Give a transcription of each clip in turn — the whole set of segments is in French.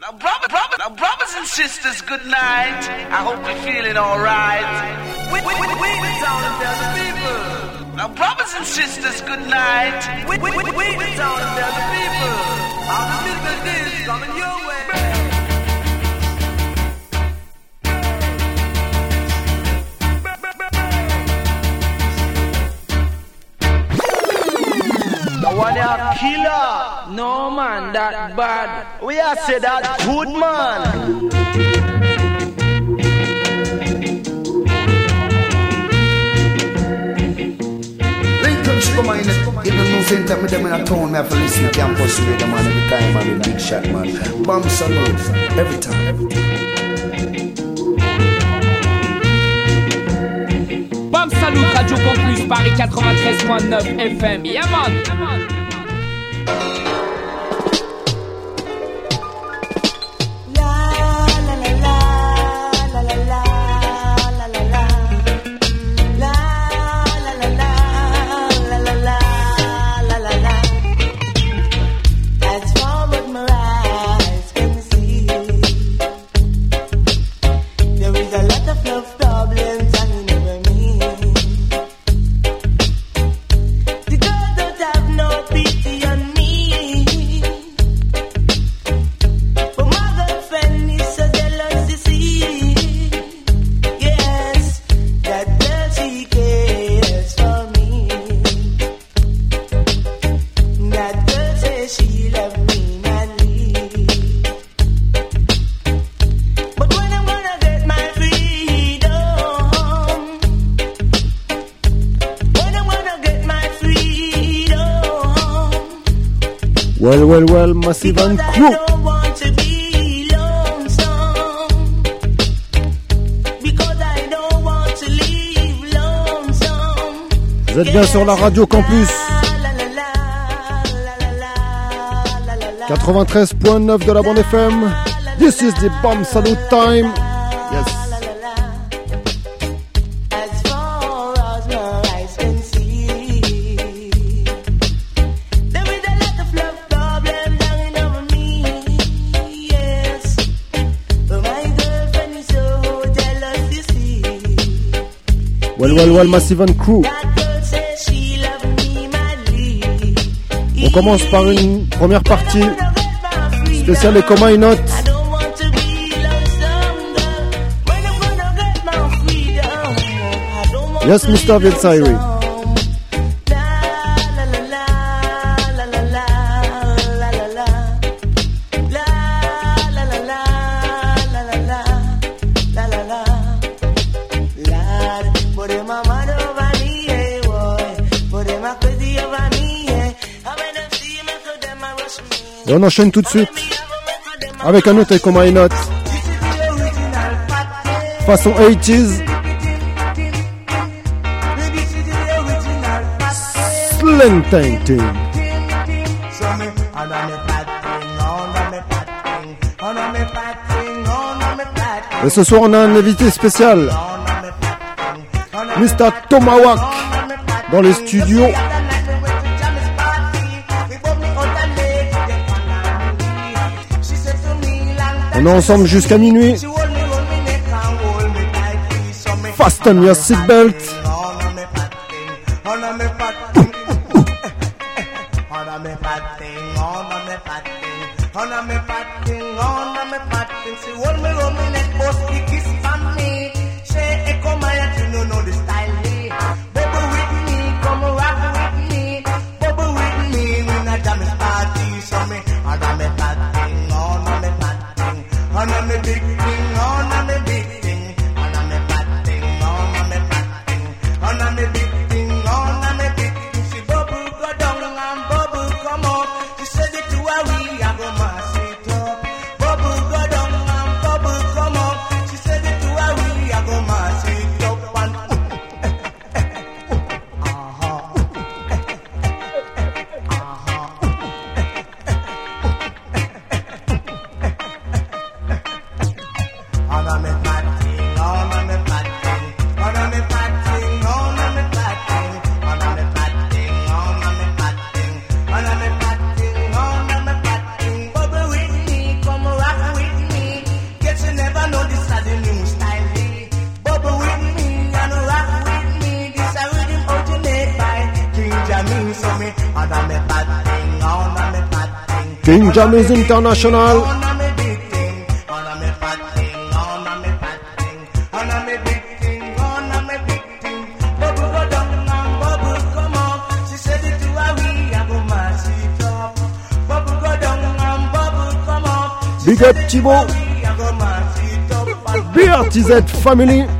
Now, brother, brother, now, brothers and sisters, good night. I hope you're feeling alright. We, we, we, we the town and tell the people. Now, brothers and sisters, good night. We, we, we, we the town and tell the people. All the business is coming your way. The a killer. No man, that bad. We are say that good man. Lincoln Sugar Man, even no same time with them in a town, me have to listen to campus radio man every time, man, with big shot man. Bomb salute, every time, every time. Bam Salut Radio Campus Paris 93.9 FM. Yeah man. Thank you. Vous êtes bien sur la radio Campus 93.9 de la bande FM. This is the bomb salute time. Well Well Massive and Crew. On commence par une première partie spéciale et comment une note. Yes, Mr. Vetsiri. Et on enchaîne tout de suite avec un autre comment une note. Façon 80s. Slim Tank Team. Et ce soir, on a un invité spécial. Mr. Tomahawk dans les studios. On est ensemble jusqu'à minuit. Fasten your seatbelt. Big said up, it to Thibaut. up. BRTZ Family.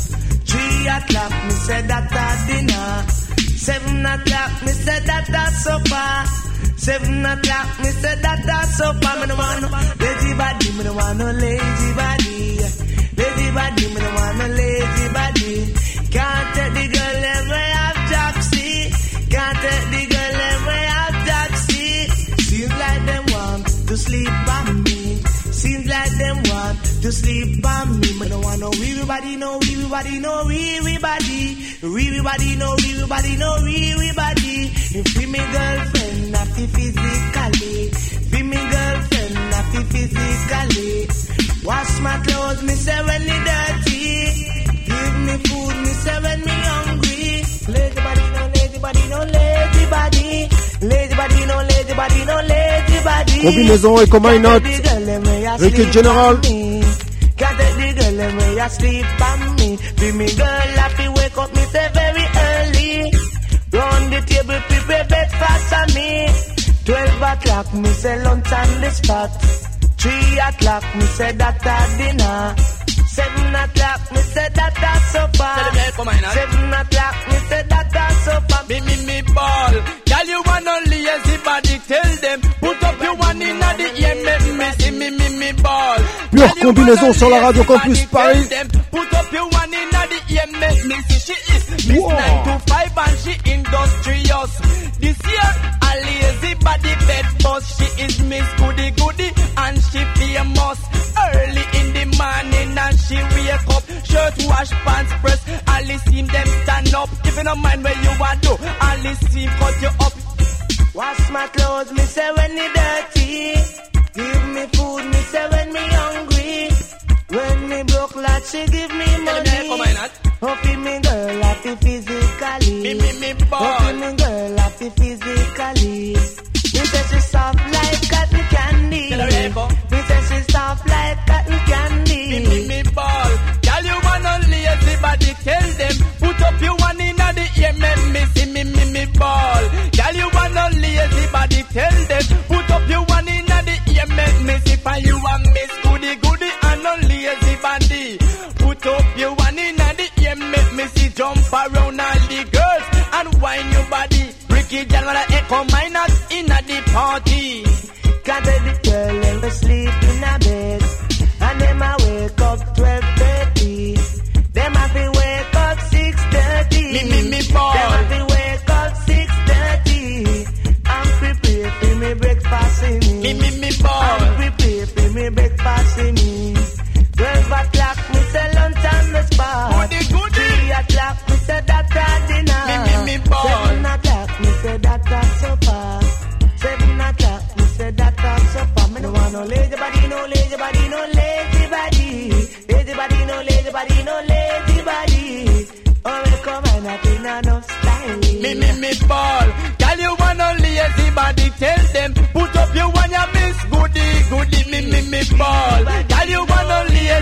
Three o'clock, me say that a dinner. Seven o'clock, me say that a supper. Seven o'clock, me say that a supper. Me no want no lazy body, me no want no lazy body. Lazy body, me no want no lazy body. Can't take the girl way have Jaxie. Can't take the to sleep on me. Me no want no weary body, no weary body, no weary body. Weary body, no weary body, no weary body. If we me girlfriend, not physically. Be me girlfriend, not physically. Wash my clothes, me say when they dirty. Give me food, me say when me hungry. Lazy body, no lazy body, no lazy body. Lazy body, no lazy body, no lazy body. Combinaison Echo My Note. Wicked General. Can't the them way asleep on me. Be me girl, I feel wake up me say very early. Round the table, prepare breakfast for me. Twelve o'clock, me say lunch on the spot. Three o'clock, me say that a dinner. Seven o'clock, me say that a supper. Seven o'clock, me say that a supper. Me, me, me ball. Girl, you want no lazy body, tell them. Put up your one in the ear, make me see me, me, me. Pure Girl, you combinaison want sur la no radio lazy Campus body, Paris. tell them. Put up your one in the ear, make me see she is Miss Wow. 9 to 5 and she industrious. This year, a lazy body bed boss. She is Miss Goody Goody and she famous. Early in the morning and she wake up. Shirt wash, pants press. Alice seem them stand up. If you don't mind where you want to, Alice seem cut you up. Wash my clothes, me say when they dirty. Give me food, me say when me hungry. When me broke, like she give me money. Oh, Hope me girl happy physically. Me, me, me ball. Hope oh, me girl happy physically. Me say she soft like cotton candy. Me say she soft like cotton candy. Me, me, me ball. Girl, you want no lazy body, tell them. Put up your one in the ear, make me see me, me, me ball. Girl, you want no lazy body, tell them. Put up your for you and Miss Goody Goody and no lazy body. Put up your one in the ear, make me see jump around all the girls and wine your body. Ricky Jan wanna echo minus in the party.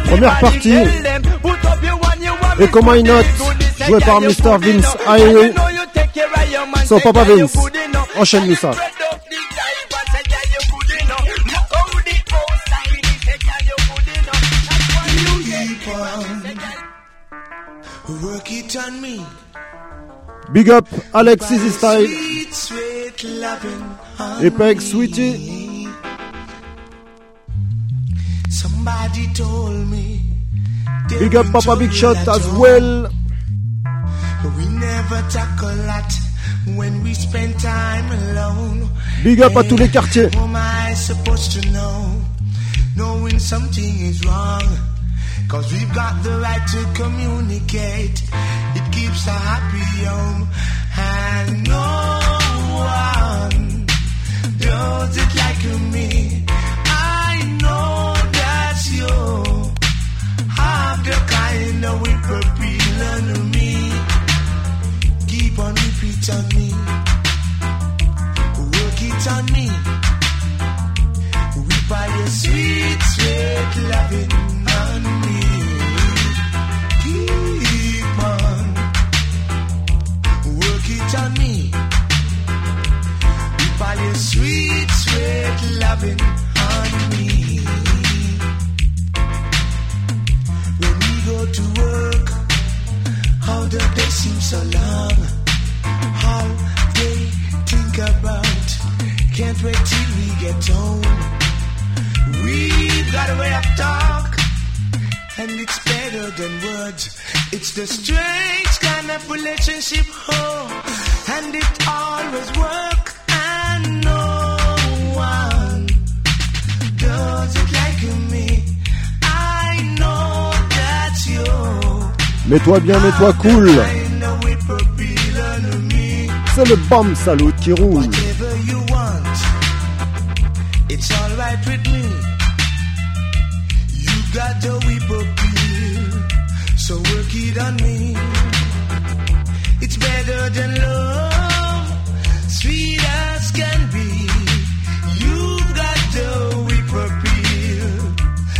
Première partie. Et comment il note Joué par Mr. Vince Ayo. Son papa Vince. Enchaîne-nous ça. Big up Alexis Style. Apex Sweetie. Somebody told me. Big up Papa Big Shot as well. We never talk a lot when we spend time alone. Big up à tous les quartiers. Am I supposed to know? Knowing something is wrong. Cause we've got the right to communicate. It keeps a happy home. And no one knows it like me have the kind of me. Keep on repeat me. Work it on me. Sweet, sweet on me. Keep on. Work it on me. Sweet, sweet loving to work. How the day seems so long. How they think about. Can't wait till we get home. We got a way of talk, and it's better than words. It's the strange kind of relationship, oh, and it always works. Mets-toi bien, mets-toi cool. C'est le bomb salut qui roule. Whatever you want, It's alright with me. You got the whip appeal, so work it on me. It's better than love, sweet as can be. You've got the whip appeal,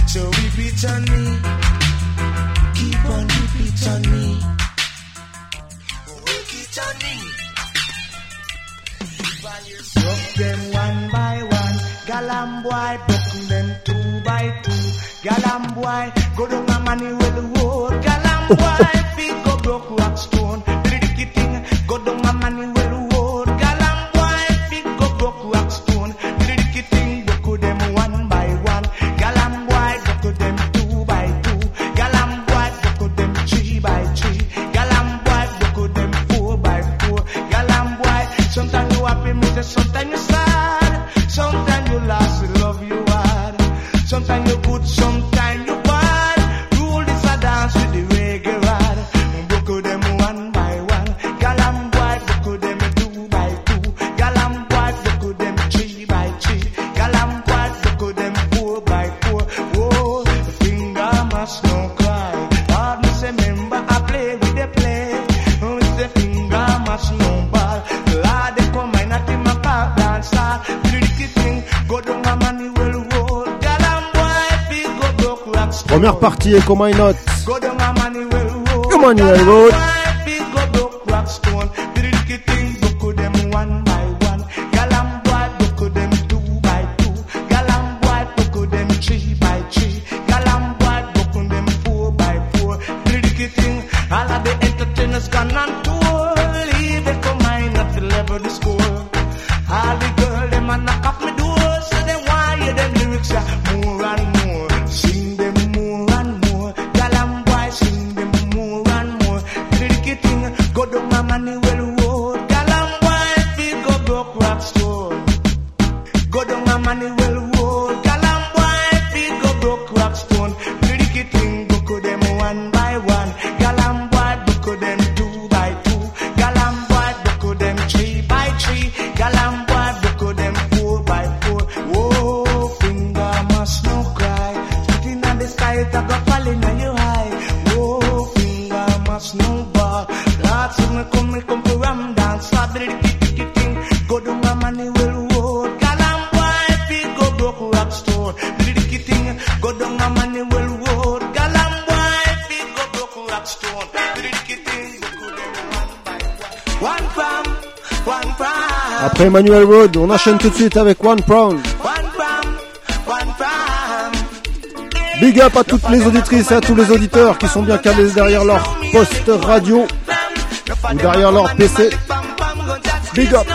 so whip it on me. Galam boy, broken them two by two. Galam boy, go down my money with the road. Galam boy. Seiko, why not? Emmanuel Road. Emmanuel Road. On enchaîne tout de suite avec One Pound. Big up à toutes les auditrices et à tous les auditeurs qui sont bien calés derrière leur poste radio ou derrière leur PC. Big up.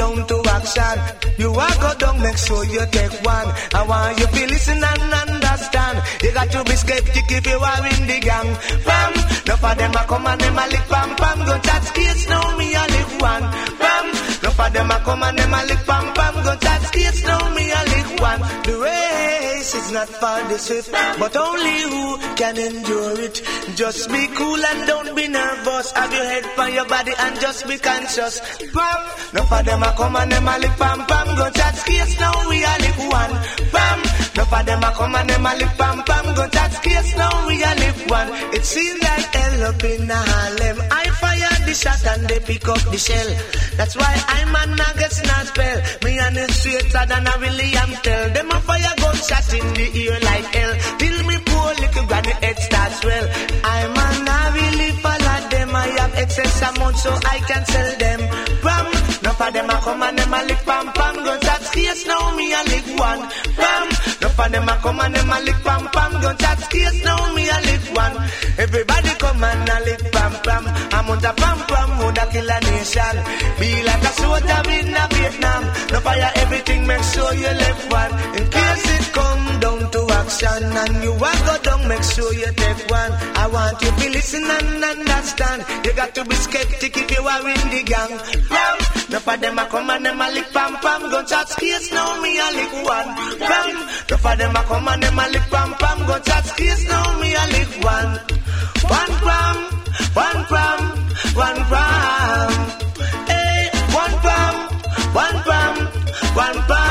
Down to action, you walk go down, make sure you take one. I want you to listen and understand. You got to be skeptic if you are in the gang. Pam, no for them a come and them a lick pam pam. Go chat skates, me a lick one. Pam, no for them a come and them a lick pam pam. Go chat skates, me a lick one. The race is not for the swift, but only who can endure it. Just be cool and don't be nervous. Have your head for your body and just be conscious. No for them a come and them a lick pam pam. Go chat skates, now we a lick one. Pam, no for them a come and them a lick pam pam. Go chat skates, now we a lick one. It seems like hell up in the Harlem. I fire the shot and they pick up the shell. That's why I'm a nuggets not spell. Me and it straighter than a William tell. Them a fire gunshot in the ear like hell. Till me poor little granny head starts well. I'm a really follow them. I have excess amount so I can sell them. No for them a come and them a lick pam pam. Gunshot case now me a lick one. Pam, no for them a come and them a lick pam pam. Gunshot case now me a lick one. Everybody come and a lick pam pam. I'm on the pam pam, would a kill a nation. Be like a soldier in a Vietnam. No fire everything, make sure you left one. In case it come down action and you want go down, make sure you take one. I want you to listen and understand. You got to be skeptic if you are in the gang. Pam, no for them a come and them a lick pam pam. Gun chat space now me a lick one. Pam, no for them a come and them a lick pam pam. Gun chat space now me a lick one. One pam, one pam, one pam. Hey, eh, one pam, one pam, one pam.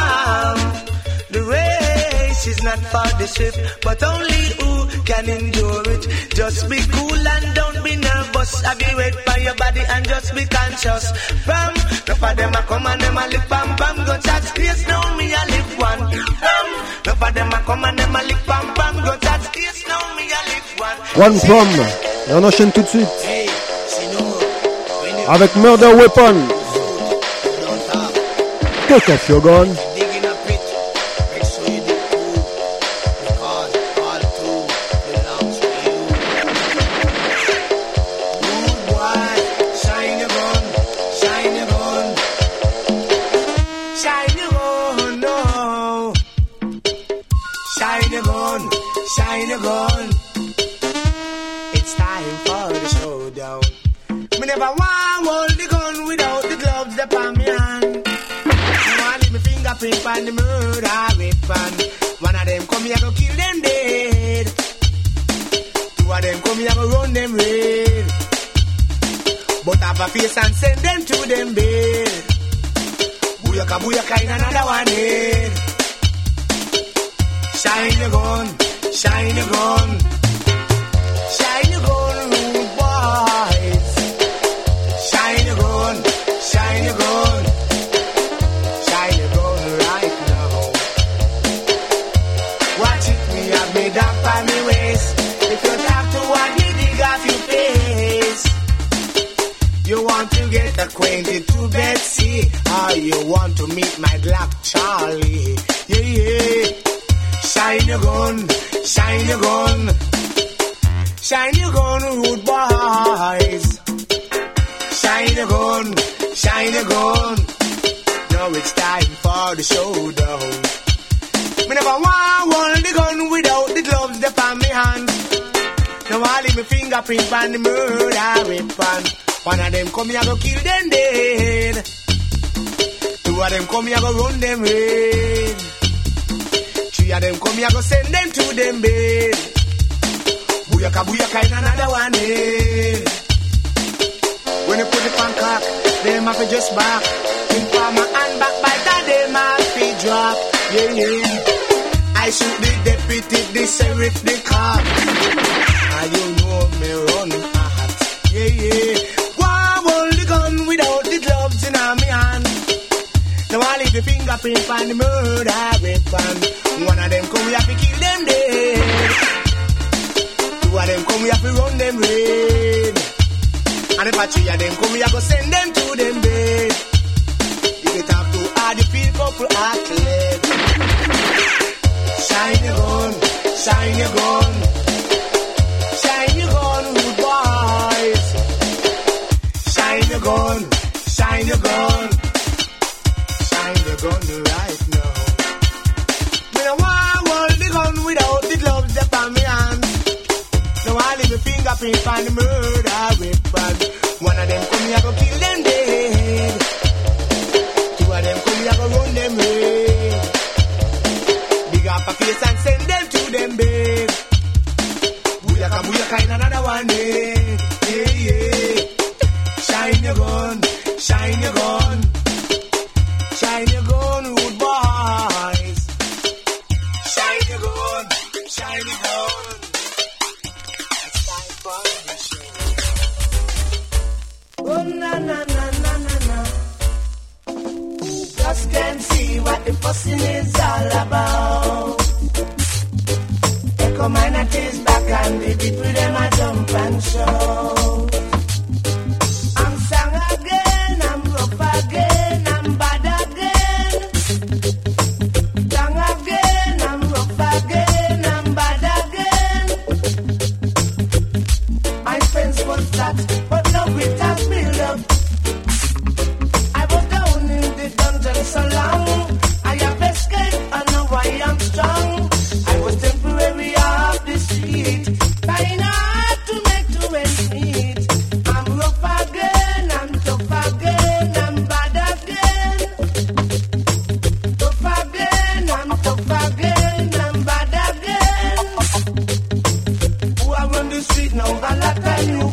Not for the swift, but only who can endure it. Just be cool and don't be nervous. Have you wait for your body and just be conscious. Pam, no for them a come and them a lick pam pam. Go chat space now me a lick one. Pam, no for them a come and them a lick pam pam. Go chat space now me a lick one. One Prom. Et on enchaîne tout de suite. Avec Murder Weapon. Take off gun. It's time for the showdown. Me never want hold the gun without the gloves that on me hand. Now leave me fingerprint on the murder weapon. One of them come here go kill them dead. Two of them come here go run them red. But have a face and send them to them bed. Booyaka booyaka in another one head. Shine your gun, shine your gun. Shine your gun, boys. Shine your gun, shine your gun. Shine your gun right now. Watch it, me have down by me waist. If you talk to one, me dig face. You want to get acquainted to Betsy, or you want to meet my black Charlie? Yeah, yeah. Shine your gun, shine your gun. Shine your gun, rude boys. Shine your gun, shine your gun. Now it's time for the showdown. Me never want hold the gun without the gloves that on me hand. Now I leave my fingerprint on the murder weapon. One of them come here go kill them dead. Two of them come here go run them red. Three of them come here go send them to them bed. Booyaka booyaka in another one head. When you put on cock, them have to just back. In farmer and back by that, them have to drop. Yeah, yeah. I shoot the deputy, the sheriff, the cop. And you know me run hot. Yeah, yeah. leave the fingerprints on the murder weapon. One of them come, we have to kill them dead. Two of them come, we have to run them red. And if a three of them come, we have to send them to them bed. If you talk too hard, you feel couple are. Shine your gun, shine your gun. Shine your gun, good boys. Shine your gun, shine your gun right now. Want hold the gun without the gloves on me hand. No I leave me fingerprint on the murder weapon. One of them come here go kill them dead. Two of them come here go run them away. Big up a face and send them to them babe. Another one day. Yeah, yeah. Shine your gun, shine your gun. the fussing is all about. Echo mine taste back and the people them a jump and show. prata o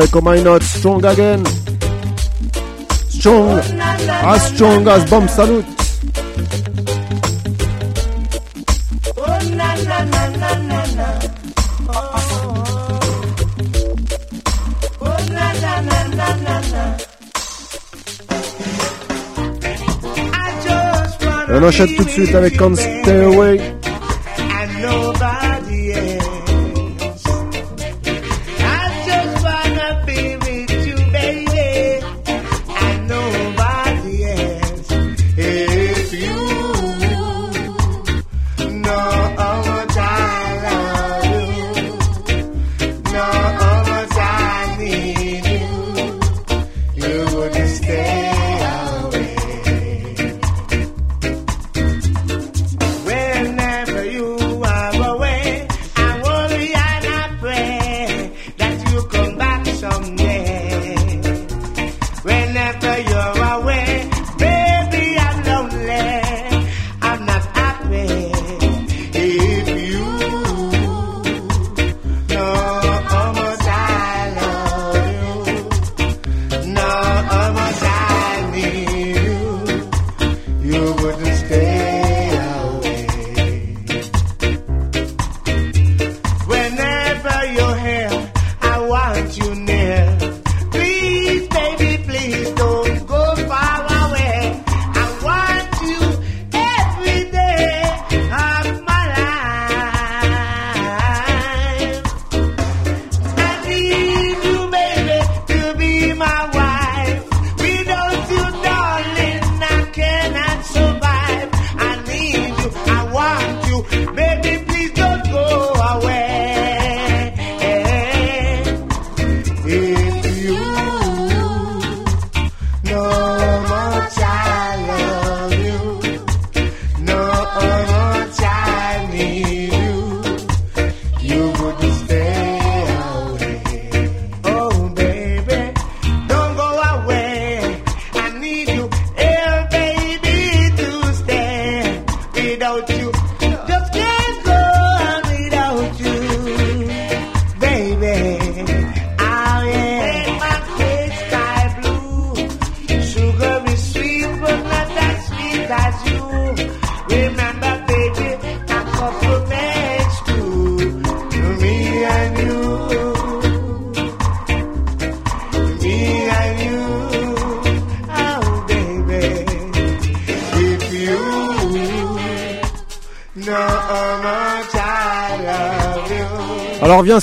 avec Why Not Strong Again? Strong, as strong as Bomb Salute. On enchaîne tout de suite avec Can't Stay Away.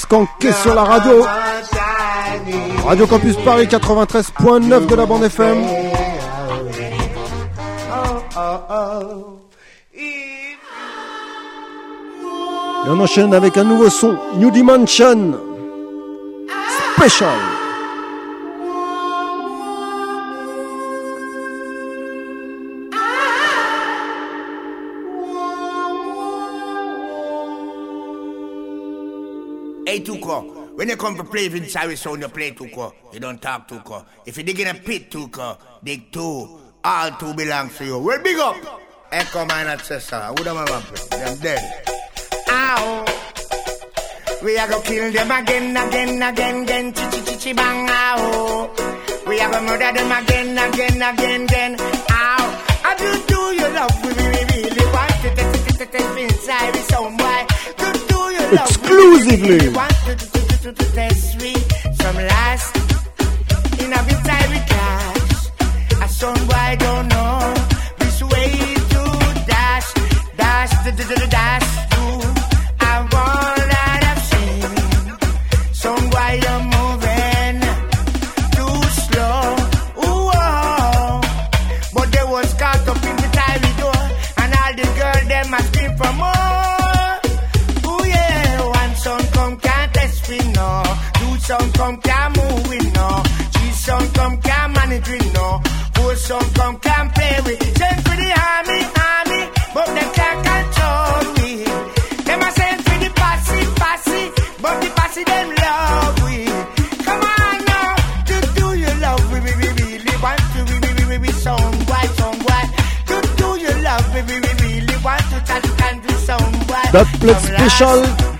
Skanker sur la radio. Radio Campus Paris 93.9 de la bande FM. Et on enchaîne avec un nouveau son, New Dimension Special. When you come to play Vince Harris sound, you play Tuko. You don't talk Tuko. If you dig in a pit, Tuko, dig two. All two belongs to you. Well, big up. Echo mine and sister. Who them have play? Them dead. Ow. We are gonna kill them again, again, again, again. Chi chi chi chi bang. Ow. We are gonna murder them again, again, again, again. Ow. I do do you love we really, want test, test, Vince Harris sound, boy. Do do you love Exclusively. To, to test we some last. In a bit time we cash. A son boy don't know which way to dash, dash, da, da, da, da, dash come can't move with no. Three son come can't manage with no. Four son come can't play with. Send for the army, army, but they can't control me. Them a send for the posse, posse, but the posse them love we. Come on now, do do you love we, we, we really want to, we, we, we, we, we, some boy, some boy. Do do you love we, we, we really want to, touch and do some boy. That plate special.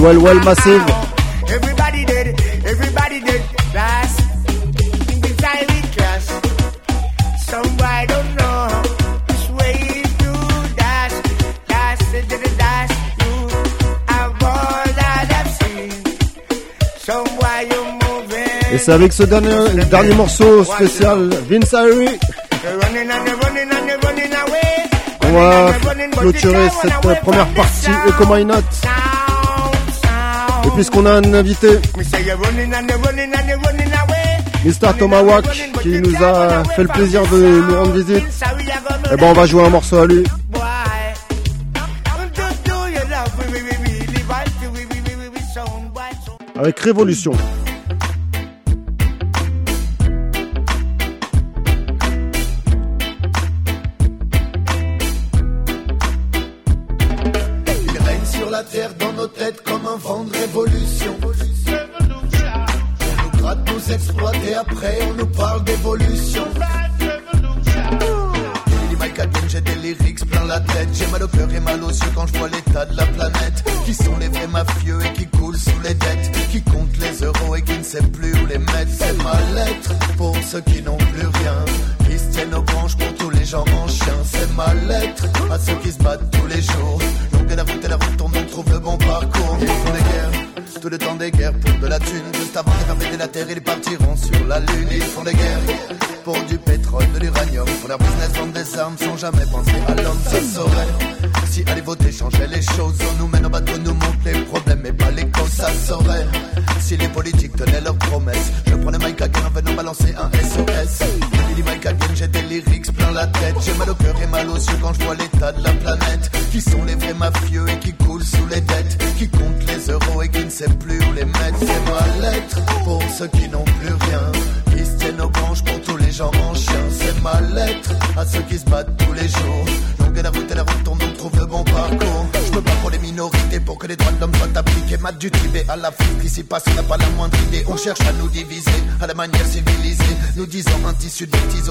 Massive. Everybody did, everybody did. Last in the time we trust. Some boy don't know which way to dash, dash, dash, dash, dash. You have all that I've seen. Some boy you moving. Et c'est avec ce dernier, le dernier morceau spécial Vince Harry qu'on va clôturer cette première partie Echo My Not. Et puisqu'on a un invité. Mr. Tomahawk, qui nous a fait le plaisir de nous rendre visite, eh ben on va jouer un morceau à lui. Boy, do,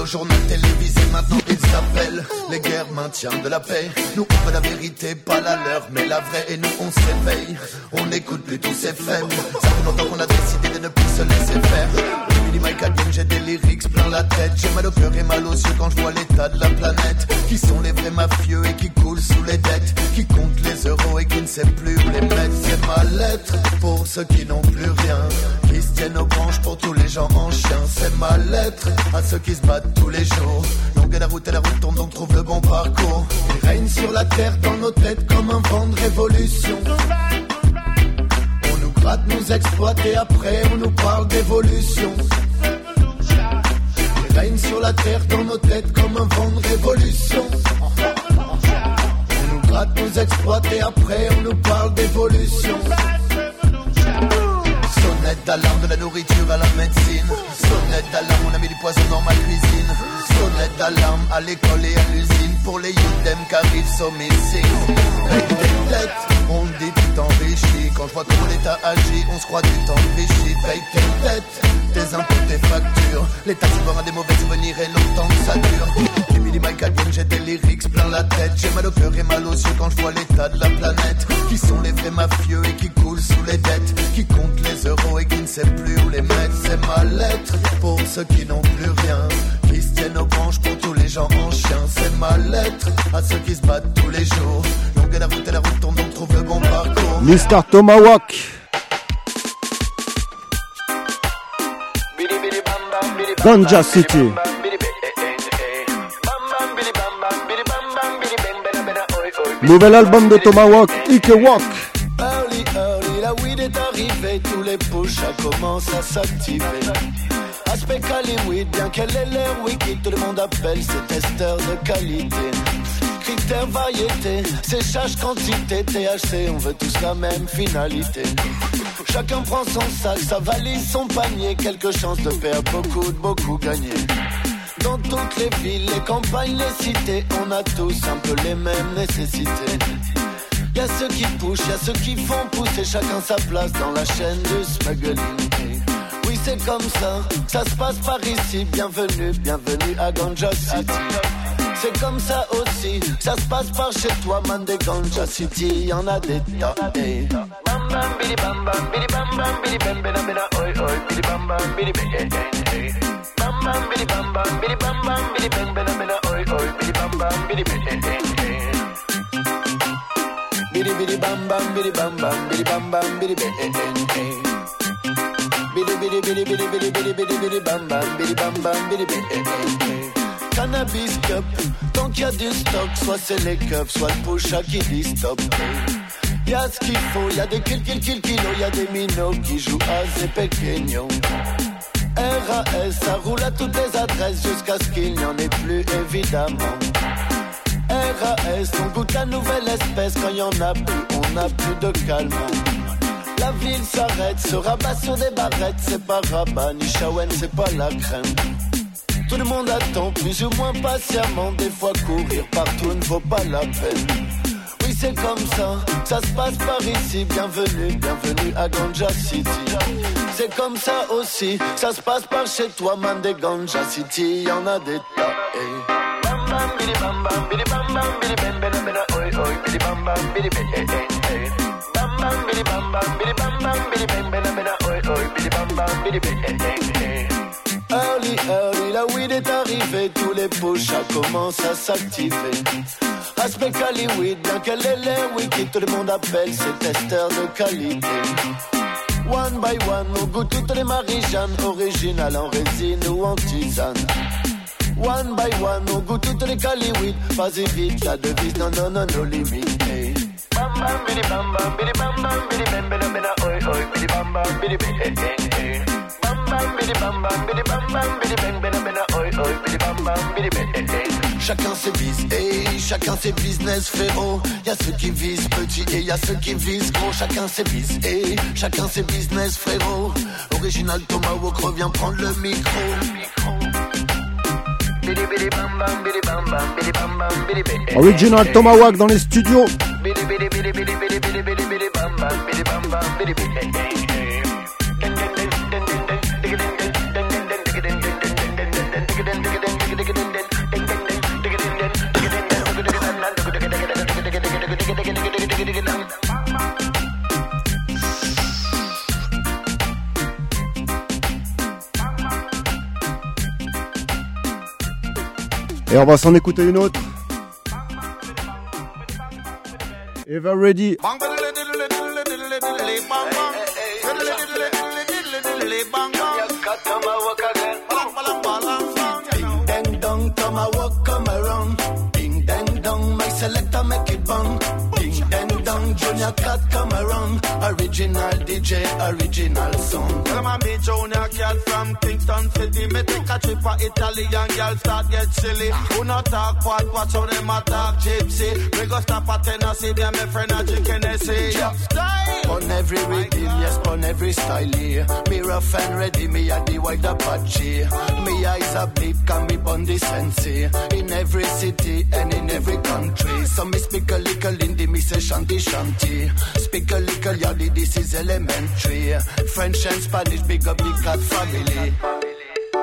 tissu de bêtises au journal télévisé. Maintenant ils s'appellent les guerres maintien de la paix. Nous on veut la vérité, pas la leur, mais la vraie. Et nous on s'éveille, on écoute plus tous ces faibles. Ça fait longtemps qu'on a décidé de ne plus se laisser faire. Billy Mike j'ai des lyrics plein la tête. J'ai mal au cœur et mal aux yeux quand je vois l'état de la planète. Qui sont les vrais mafieux et qui coulent sous les dettes? Qui comptent les euros et qui ne sait plus où les mettre? C'est ma lettre pour ceux qui n'ont ceux qui se battent J'ai mis Hagen, j'ai des lyrics plein la tête. J'ai mal au cœur et mal aux yeux quand je vois l'état de la planète. Qui sont les vrais mafieux et qui coulent sous les dettes? Qui comptent les euros et qui ne sait plus où les mettre? C'est ma lettre pour ceux qui n'ont plus rien. Qui se tiennent aux branches pour tous les gens en chien. C'est ma lettre à ceux qui se battent tous les jours. Longue est la route et la route tourne donc trouve le bon parcours. Mr. Tomahawk. Ganja City. Nouvel album de Tomahawk, Ike Walk. Early, early, la weed est arrivée, tous les push commencent à s'activer. Aspect Hollywood, bien qu'elle ait l'air wiki, tout le monde appelle ses testeurs de qualité. Critères variété, séchage quantité, THC, on veut tous la même finalité. Chacun prend son sac, sa valise, son panier, quelques chances de perdre beaucoup, de beaucoup gagner. Dans toutes les villes, les campagnes, les cités, on a tous un peu les mêmes nécessités. Y a ceux qui poussent, y a ceux qui font pousser chacun sa place dans la chaîne du smuggling. Oui, c'est comme ça, ça se passe par ici. Bienvenue, bienvenue à Ganja City. C'est comme ça aussi, ça se passe par chez toi, man de Ganja City. Y en a des tas. hey. Bam bam bidi bam bam bidi bam bam bidi bam bam bam oi oi bidi bam bam bidi bam. Bam bam bidi bam bam bidi bam bam bidi bam bam bam oi oi bidi bam bam bidi bam. Bidi bidi bam bam bidi bam bam bidi bam bam bidi bam. Bidi bidi bidi bidi bidi bidi bidi bidi bam bam bidi bam bam bidi bam. Cannabis cup, tant qu'il y a du stock, soit c'est les cups, soit le à qui dit stop. Y'a ce qu'il faut, y'a des kill kill kill kilo, y'a des minots qui jouent à ces. RAS, ça roule à toutes les adresses jusqu'à ce qu'il n'y en ait plus évidemment. RAS, on goûte la nouvelle espèce quand y en a plus, on n'a plus de calmant. La ville s'arrête, se rabat sur des barrettes, c'est pas rabat, ni Shawen, c'est pas la crème. Tout le monde attend plus ou moins patiemment, des fois courir partout ne vaut pas la peine. Oui, c'est comme ça, ça se passe par ici. Bienvenue, bienvenue à Ganja City. C'est comme ça aussi, ça se passe par chez toi, man des Ganja City. Y en a des tas. hey. Early, early, la weed est arrivée, tous les push-ups commencent à s'activer. Aspect Cali weed, bien qu'elle est les wiki, tout le monde appelle ses testeurs de qualité. One by one, on goûte toutes les marijanes, originales en résine ou en tisane. One by one, on goûte toutes les cali weed, vas-y vite, la devise, non, non, non, nos limites. Chacun ses bis, hey, chacun ses business frérot. Y a ceux qui visent petit et y a ceux qui visent gros. Chacun ses bis, hey, chacun ses business frérot. Original Tomahawk revient prendre le micro. Original. Tomahawk dans les studios. Et on va s'en écouter une autre. Ever ready. Ding dong, come around. Ding dang dong, my selector make it bang. Cat come around. Original DJ, original song. Tell 'em I'm me Junior Cat from Kingston City. Me take a trip for Italy and girl start get silly. Who not talk what, watch how them a talk gypsy. We go stop at Tennessee, be my friend a. Style! On every rhythm, yes, on every style here. Me rough and ready, me a the white Apache. Me eyes a bleep, can me bun the sensei. In every city and in every country. So me speak a little Hindi, me say shanty shanty. Speak a little yardie, this is elementary. French and Spanish, big up the cat family.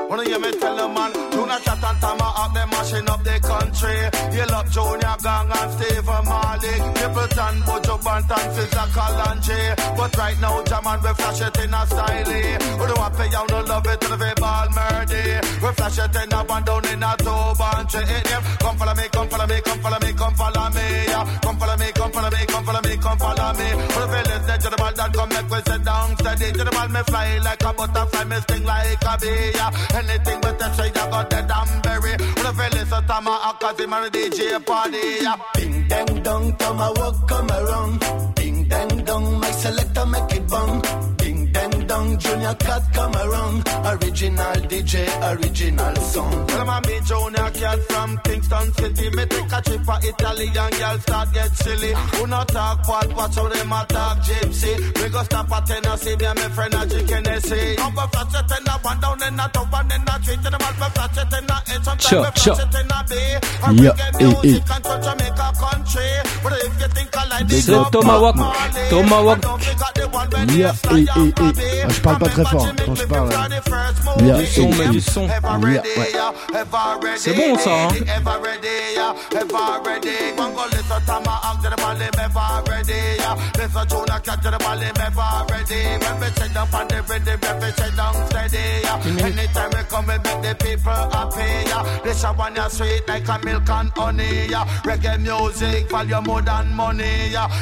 Wanna hear me tell a man, Junior Cat and Tama up, they mashing up the country. You love Junior Gang and Stephen Malik. Capleton, Bojo Bantan, Fizza Kalanji. But right now, Jaman, we flash it in a style. We don't want pay out no love it to the verbal murder. We flash it in a one down in a two bunch. Come follow me, come follow me, come follow me, come follow me. yeah. Come follow me, follow me, come follow me, come follow me. For the fellas, they to the ball that come make we sit down steady. To the ball, me fly like a butterfly, me sting like a bee. yeah. Anything but the trade, I got the damn berry. For the fellas, a tama, a cause him the DJ party. yeah. Ding dang dong, tomahawk come around. Ding dang dong, my selector make it bang. Ding Junior Cat come around. Original DJ, original song. Tell 'em I'm me Junior Cat from Kingston City. Me take a trip for Italy and girl start get silly. Who not talk what, watch how them a talk gypsy. We go stop at Tennessee, me and my friend a drink Hennessy. Up a flash it in a one down in a top and in a three to the man. We flash it in a eight, sometimes Sure, we flash sure. it in a B. I Yeah, reggae eh, music eh. and to Jamaica country. But if you think I like this, C'est Tomahawk. Tomahawk. Yeah, et, et, et. Ah, je parle pas très fort hein, quand je parle. Euh, hein. Yeah. Du son, mais du son. Yeah. Ouais. C'est bon ça. Hein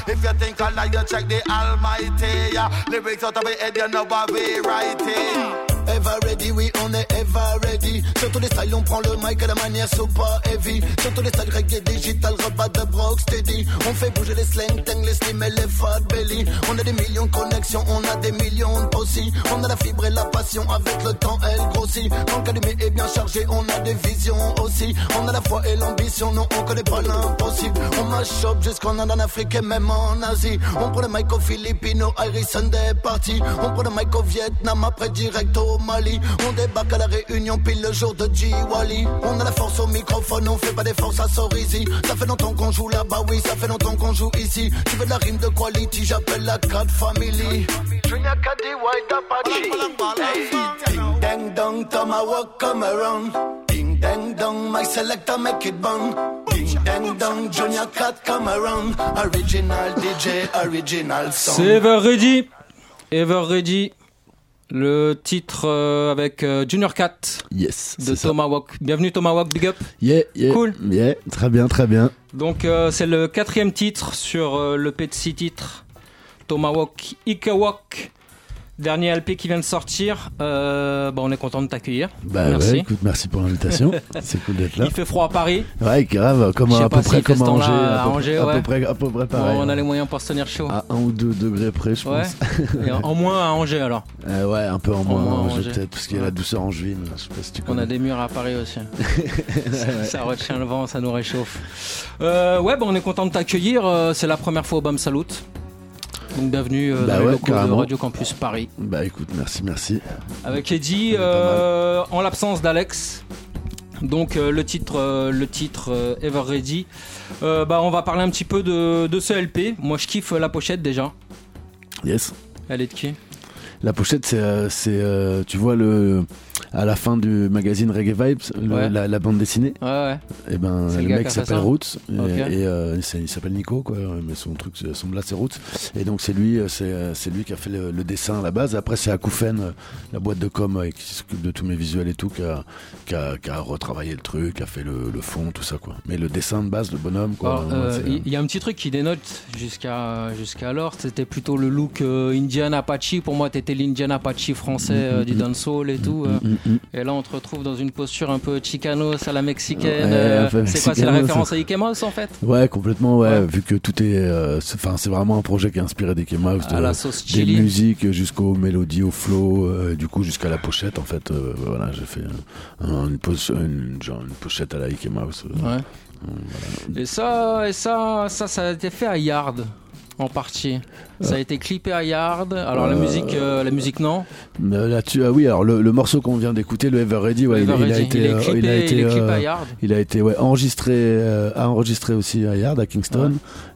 If you think I like you check the almighty Lyrics out of it, you know a way right in. Ever ready, oui, on est ever ready. Sur tous les styles, on prend le mic à la manière super heavy. Sur tous les styles reggae digital, rebat de brock steady. On fait bouger les slang, tang, les slim et les fat belly. On a des millions de connexions, on a des millions de possi. On a la fibre et la passion, avec le temps, elle grossit. Quand calumet est bien chargé, on a des visions aussi. On a la foi et l'ambition, non, on connaît pas l'impossible. On mash up jusqu'en en Afrique et même en Asie. On prend le mic au Filipino, Irish Sunday party. On prend le mic au Vietnam, après direct au Mali. On débarque à la Réunion, pile le jour de G-Wally. On a la force au microphone, on fait pas des forces à Sorisi. Ça fait longtemps qu'on joue là-bas, oui, ça fait longtemps qu'on joue ici. Tu veux de la rime de quality, j'appelle la Cat Family. White Apache. Ding dang dong, tomahawk come around. Ding dang dong, my selector make it bang. Ding dang dong, Junior Cat come around. Original DJ, original song. C'est Ever Ready. Ever Ready. Le titre euh, avec euh, Junior Cat Yes. de. Tomahawk. Bienvenue Tomahawk, big up. Yeah, yeah. Cool. Yeah, très bien, très bien. Donc euh, c'est le quatrième titre sur le P de six titres. Tomahawk Ikawak. Dernier LP qui vient de sortir. Euh, bah, on est content de t'accueillir. Bah Merci. ouais, écoute, merci pour l'invitation. c'est cool d'être là. Il fait froid à Paris. Ouais, grave, comme à peu près comme à Angers, à, Angers, à peu près, à peu près pareil. on a les moyens pour se tenir chaud. À 1 ou 2 degrés près, je Ouais. pense. Et en moins à Angers alors. Euh, ouais, un peu en En moins, moins à Angers, Angers. peut-être, parce qu'il y a la douceur angevine. Je sais pas si tu On a des murs à Paris aussi. ça, retient le vent, ça nous réchauffe. Euh, ouais, bah, on est content de t'accueillir. Euh, C'est la première fois au BAM Salut. Donc bienvenue euh, Bah dans les ouais, locaux de. Radio Campus Paris. Bah écoute, merci, merci. Avec Eddie, euh, en l'absence d'Alex. Donc euh, le titre, euh, le titre Ever Ready. Bah, on va parler un petit peu de, de ce LP. Moi je kiffe la pochette déjà. Yes. Elle est de qui? La pochette, c'est, tu vois le, à la fin du magazine Reggae Vibes, le- Ouais. la, la bande dessinée. Ouais, ouais. Et ben, C'est le, mec s'appelle Roots et, euh, il s'appelle Nico, quoi. Mais son truc, blast c'est Roots. Et donc c'est lui, euh, c'est, euh, lui qui a fait le, le dessin à la base. Après c'est Akoufen, la boîte de com qui s'occupe de tous mes visuels et tout, qui a, qui a, qui a retravaillé le truc, qui a fait le, le fond, tout ça, quoi. Mais le dessin de base, le bonhomme, quoi. Euh, Il y, y a un petit truc qui dénote jusqu'à jusqu'alors, c'était plutôt le look euh, Indian Apache. Pour moi, t'étais l'Indian Apache français euh, du dancehall et tout. Mm, mm. Et là, on te retrouve dans une posture un peu chicanos à la mexicaine. Ouais, euh, c'est quoi C'est la référence à Ike Mouse en fait? Ouais, complètement, ouais, Ouais. vu que tout est. euh, c'est- Enfin, c'est vraiment un projet qui est inspiré des Mouse. À de- la sauce Des chili. musiques jusqu'aux mélodies, au flow, euh, du coup jusqu'à la pochette, en fait. voilà, j'ai fait un- une, pos- une, genre une pochette à la Ike Mouse. Ouais. Et ça, et ça, ça, ça a été fait à Yard. En partie. Ça a été clippé à Yard. Alors la Euh, musique, euh, la musique non. Mais Là-dessus, ah oui, alors le, le morceau qu'on vient d'écouter, le Ever Ready, ouais, il, a été, il est euh, clippé- il a il été, est clippé à Yard. il a été ouais, enregistré, euh, a enregistré aussi à Yard, à Kingston,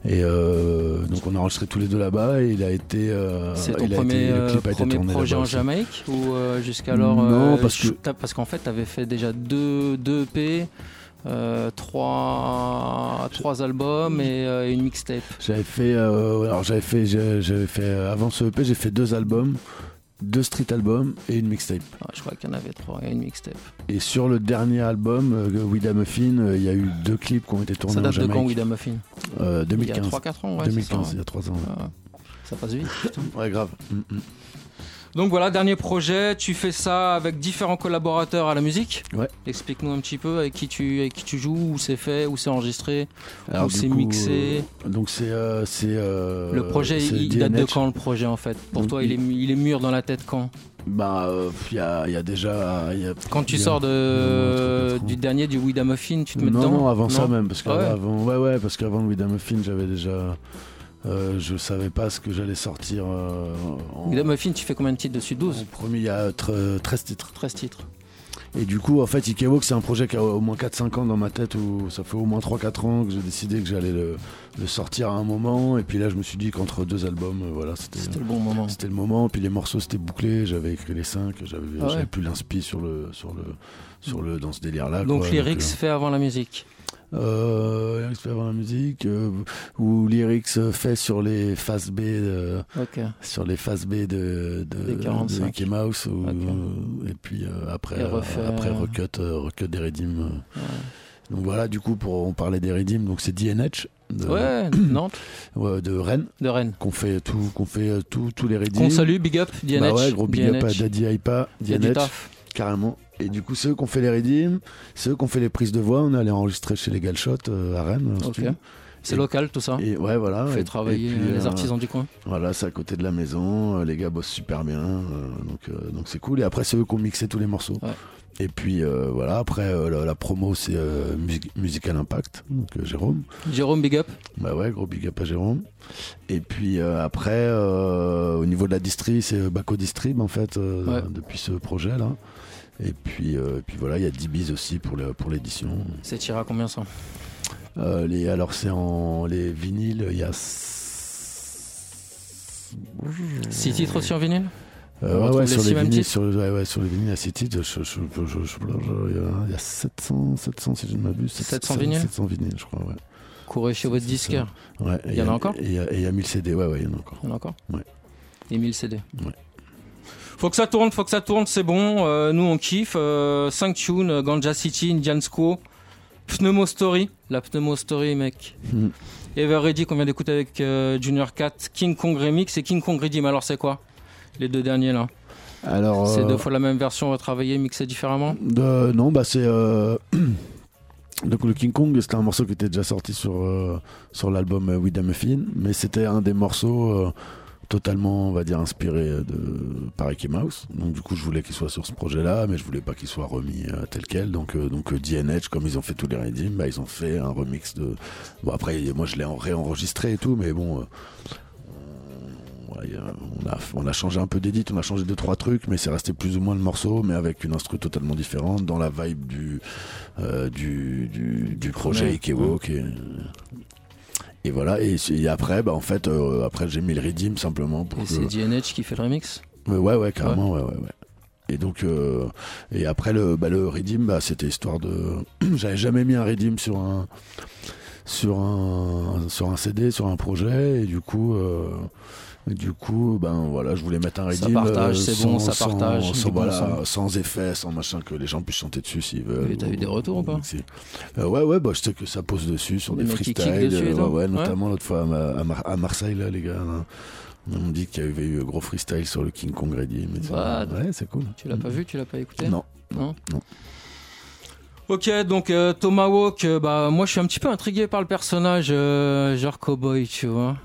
et donc on a enregistré tous les deux là-bas, et il a été, C'est ton premier, été- clip projet en. Jamaïque ou jusqu'alors Non, parce que- parce qu'en fait, tu avais fait déjà deux, deux EP, euh, trois, trois albums et euh, une mixtape. J'avais fait, euh, alors j'avais fait, j'avais fait euh, avant ce EP, j'ai fait deux albums, deux street albums et une mixtape. Ah, je crois qu'il y en avait trois et une mixtape. Et sur le dernier album, euh, Wida Muffin, euh, il y a eu deux clips qui ont été tournés Ça en date de Jamaïque. quand, Wida Muffin? Euh, Il y 2015. a 3-4 ans, ouais. c'est 2015, ça, il y a 3 ans. ouais. Ah, ça passe vite. putain. Ouais, grave. Mm, mm. Donc voilà, dernier projet, tu fais ça avec différents collaborateurs à la musique. Ouais. Explique-nous un petit peu avec qui tu, avec qui tu joues, où c'est fait, où c'est enregistré, Alors, où c'est coup, mixé. euh, donc c'est euh, c'est euh, le projet, c'est il, date de quand le projet en fait? Pour Donc, toi, il est, il- est mûr dans la tête quand? Bah euh, il y, a, il y a déjà y a- Quand tu y a- sors de, quatre du dernier, du Wida Muffin, tu te mets non, dedans? non, avant ça même parce Ah ouais? qu'avant ouais ouais parce qu'avant Muffin j'avais déjà euh, je savais pas ce que j'allais sortir euh, en, Wida Muffin, tu fais combien de titres dessus? 12 en premier il y a tre- 13 titres 13 titres. et du coup en fait Ikewok c'est un projet qui a au moins 4-5 ans dans ma tête où ça fait au moins 3-4 ans que j'ai décidé que j'allais le, le sortir à un moment et puis là je me suis dit qu'entre deux albums euh, voilà c'était le bon moment. C'était le moment, puis les morceaux c'était bouclé, j'avais écrit les cinq, j'avais Ah ouais. plus l'inspi sur le sur le sur le dans ce délire là. Donc lyrics fait avant la musique. Euh, avant la musique euh, ou lyrics fait sur les phases B de, Ok. sur les phases B de de, Des 45. de Mickey Mouse ou, Ok. euh, et puis euh, après Et refait, après euh, recut euh, recut des Redim. Ouais. Donc voilà, du coup pour on parlait des Redim, donc c'est DNH de, Ouais, Nantes, ouais, de Rennes de Rennes. qu'on fait tout qu'on fait tout- tous les Redim. Qu'on salue, big up, DNH. Bah ouais, gros big up à DNH. Daddy Aipa, Il y a du DNH. Carrément. Et du coup, ceux qui ont fait les redeems, ceux qui ont fait les prises de voix, on est allé enregistrer chez les Galshot euh, à Rennes. C'est local tout ça. Et ouais, voilà. Fait Et- travailler et puis, les euh, artisans du coin. Voilà, c'est à côté de la maison. euh, Les gars bossent super bien. euh, donc, euh, donc c'est cool. Et après, c'est eux qui ont mixé tous les morceaux. Ouais. Et puis euh, voilà, après euh, la, la promo c'est euh, Music- Musical Impact, donc euh, Jérôme. Jérôme, big up. Bah ouais, gros big up à Jérôme. Et puis euh, après, euh, au niveau de la distri, c'est euh, Baco Distrib en fait, euh, Ouais. depuis ce projet là. Et puis, euh, puis voilà, il y a 10 bis aussi pour le- pour l'édition. C'est tiré à combien ça? Euh, les, alors c'est en les vinyles, il y a 6 titres aussi en vinyle? Euh, ouais, sur six les vinyles, titres sur, ouais, ouais, sur les vinyles à 6 titres, il y a- il y a 700, 700 si je ne m'abuse. 700 vinyles 700 vinyles, je crois, ouais. Courez chez votre disqueur. Ouais, Il y en a encore? Et il y a- et il y a 1000 CD, ouais, ouais, il y en a encore. Il y en a encore? Ouais. Et 1000 CD. Ouais. Faut que ça tourne, faut que ça tourne, c'est bon. Euh, nous on kiffe. 5 tunes, euh, Ganja City, Indian Squo, Pneumo Story, la Pneumo Story mec. Hmm. Ever Ready qu'on vient d'écouter avec euh, Junior 4, King Kong Remix et King Kong Redeem. Alors c'est quoi? Les deux derniers là. Alors, C'est euh, deux fois la même version retravaillée, mixée différemment? De- non, bah c'est. euh, Donc le King Kong, c'était un morceau qui était déjà sorti sur, euh, sur l'album euh, With a Muffin, mais c'était un des morceaux euh, totalement, on va dire, inspiré de par Mickey Mouse. Donc du coup, je voulais qu'il soit sur ce projet-là, mais je voulais pas qu'il soit remis euh, tel quel. Donc euh, donc euh, DNH, comme ils ont fait tous les Redeem, bah ils ont fait un remix de. Bon après, moi je l'ai en- réenregistré et tout, mais bon. euh, Ouais, euh, on, a, on a changé un peu d'édit, on a changé deux trois trucs, mais c'est resté plus ou moins le morceau, mais avec une instru totalement différente, dans la vibe du euh, du, du, du projet. Ikewok et, et voilà. Et, et après, bah en fait, euh, après j'ai mis le redeem simplement pour Et que. c'est DNH qui fait le remix? Ouais, ouais, ouais, carrément, ouais, ouais, ouais. Et donc, euh, et après le, bah, le redeem, bah, c'était histoire de. J'avais jamais mis un redeem sur un, sur un, sur un CD, sur un projet, et du coup, euh, du coup, ben voilà, je voulais mettre un Ça redeem. partage, euh, c'est bon, sans- ça partage, sans, bon voilà, sans effet, sans machin, que les gens puissent chanter dessus s'ils veulent. Et t'as eu des retours ou pas Si. Euh, ouais, ouais, bah, je sais que ça pose dessus sur Des freestyles. dessus euh, ouais, notamment l'autre fois à, Ma- à Mar- à Marseille, là, les gars. là. On me dit qu'il y avait eu gros freestyle sur le King Kong Ready. Mais Bah, ouais, c'est cool. Tu l'as pas vu, tu l'as pas écouté Non. Non. Non. Ok, donc euh, Tomahawk, euh, bah moi je suis un petit peu intrigué par le personnage euh, genre cowboy, tu vois.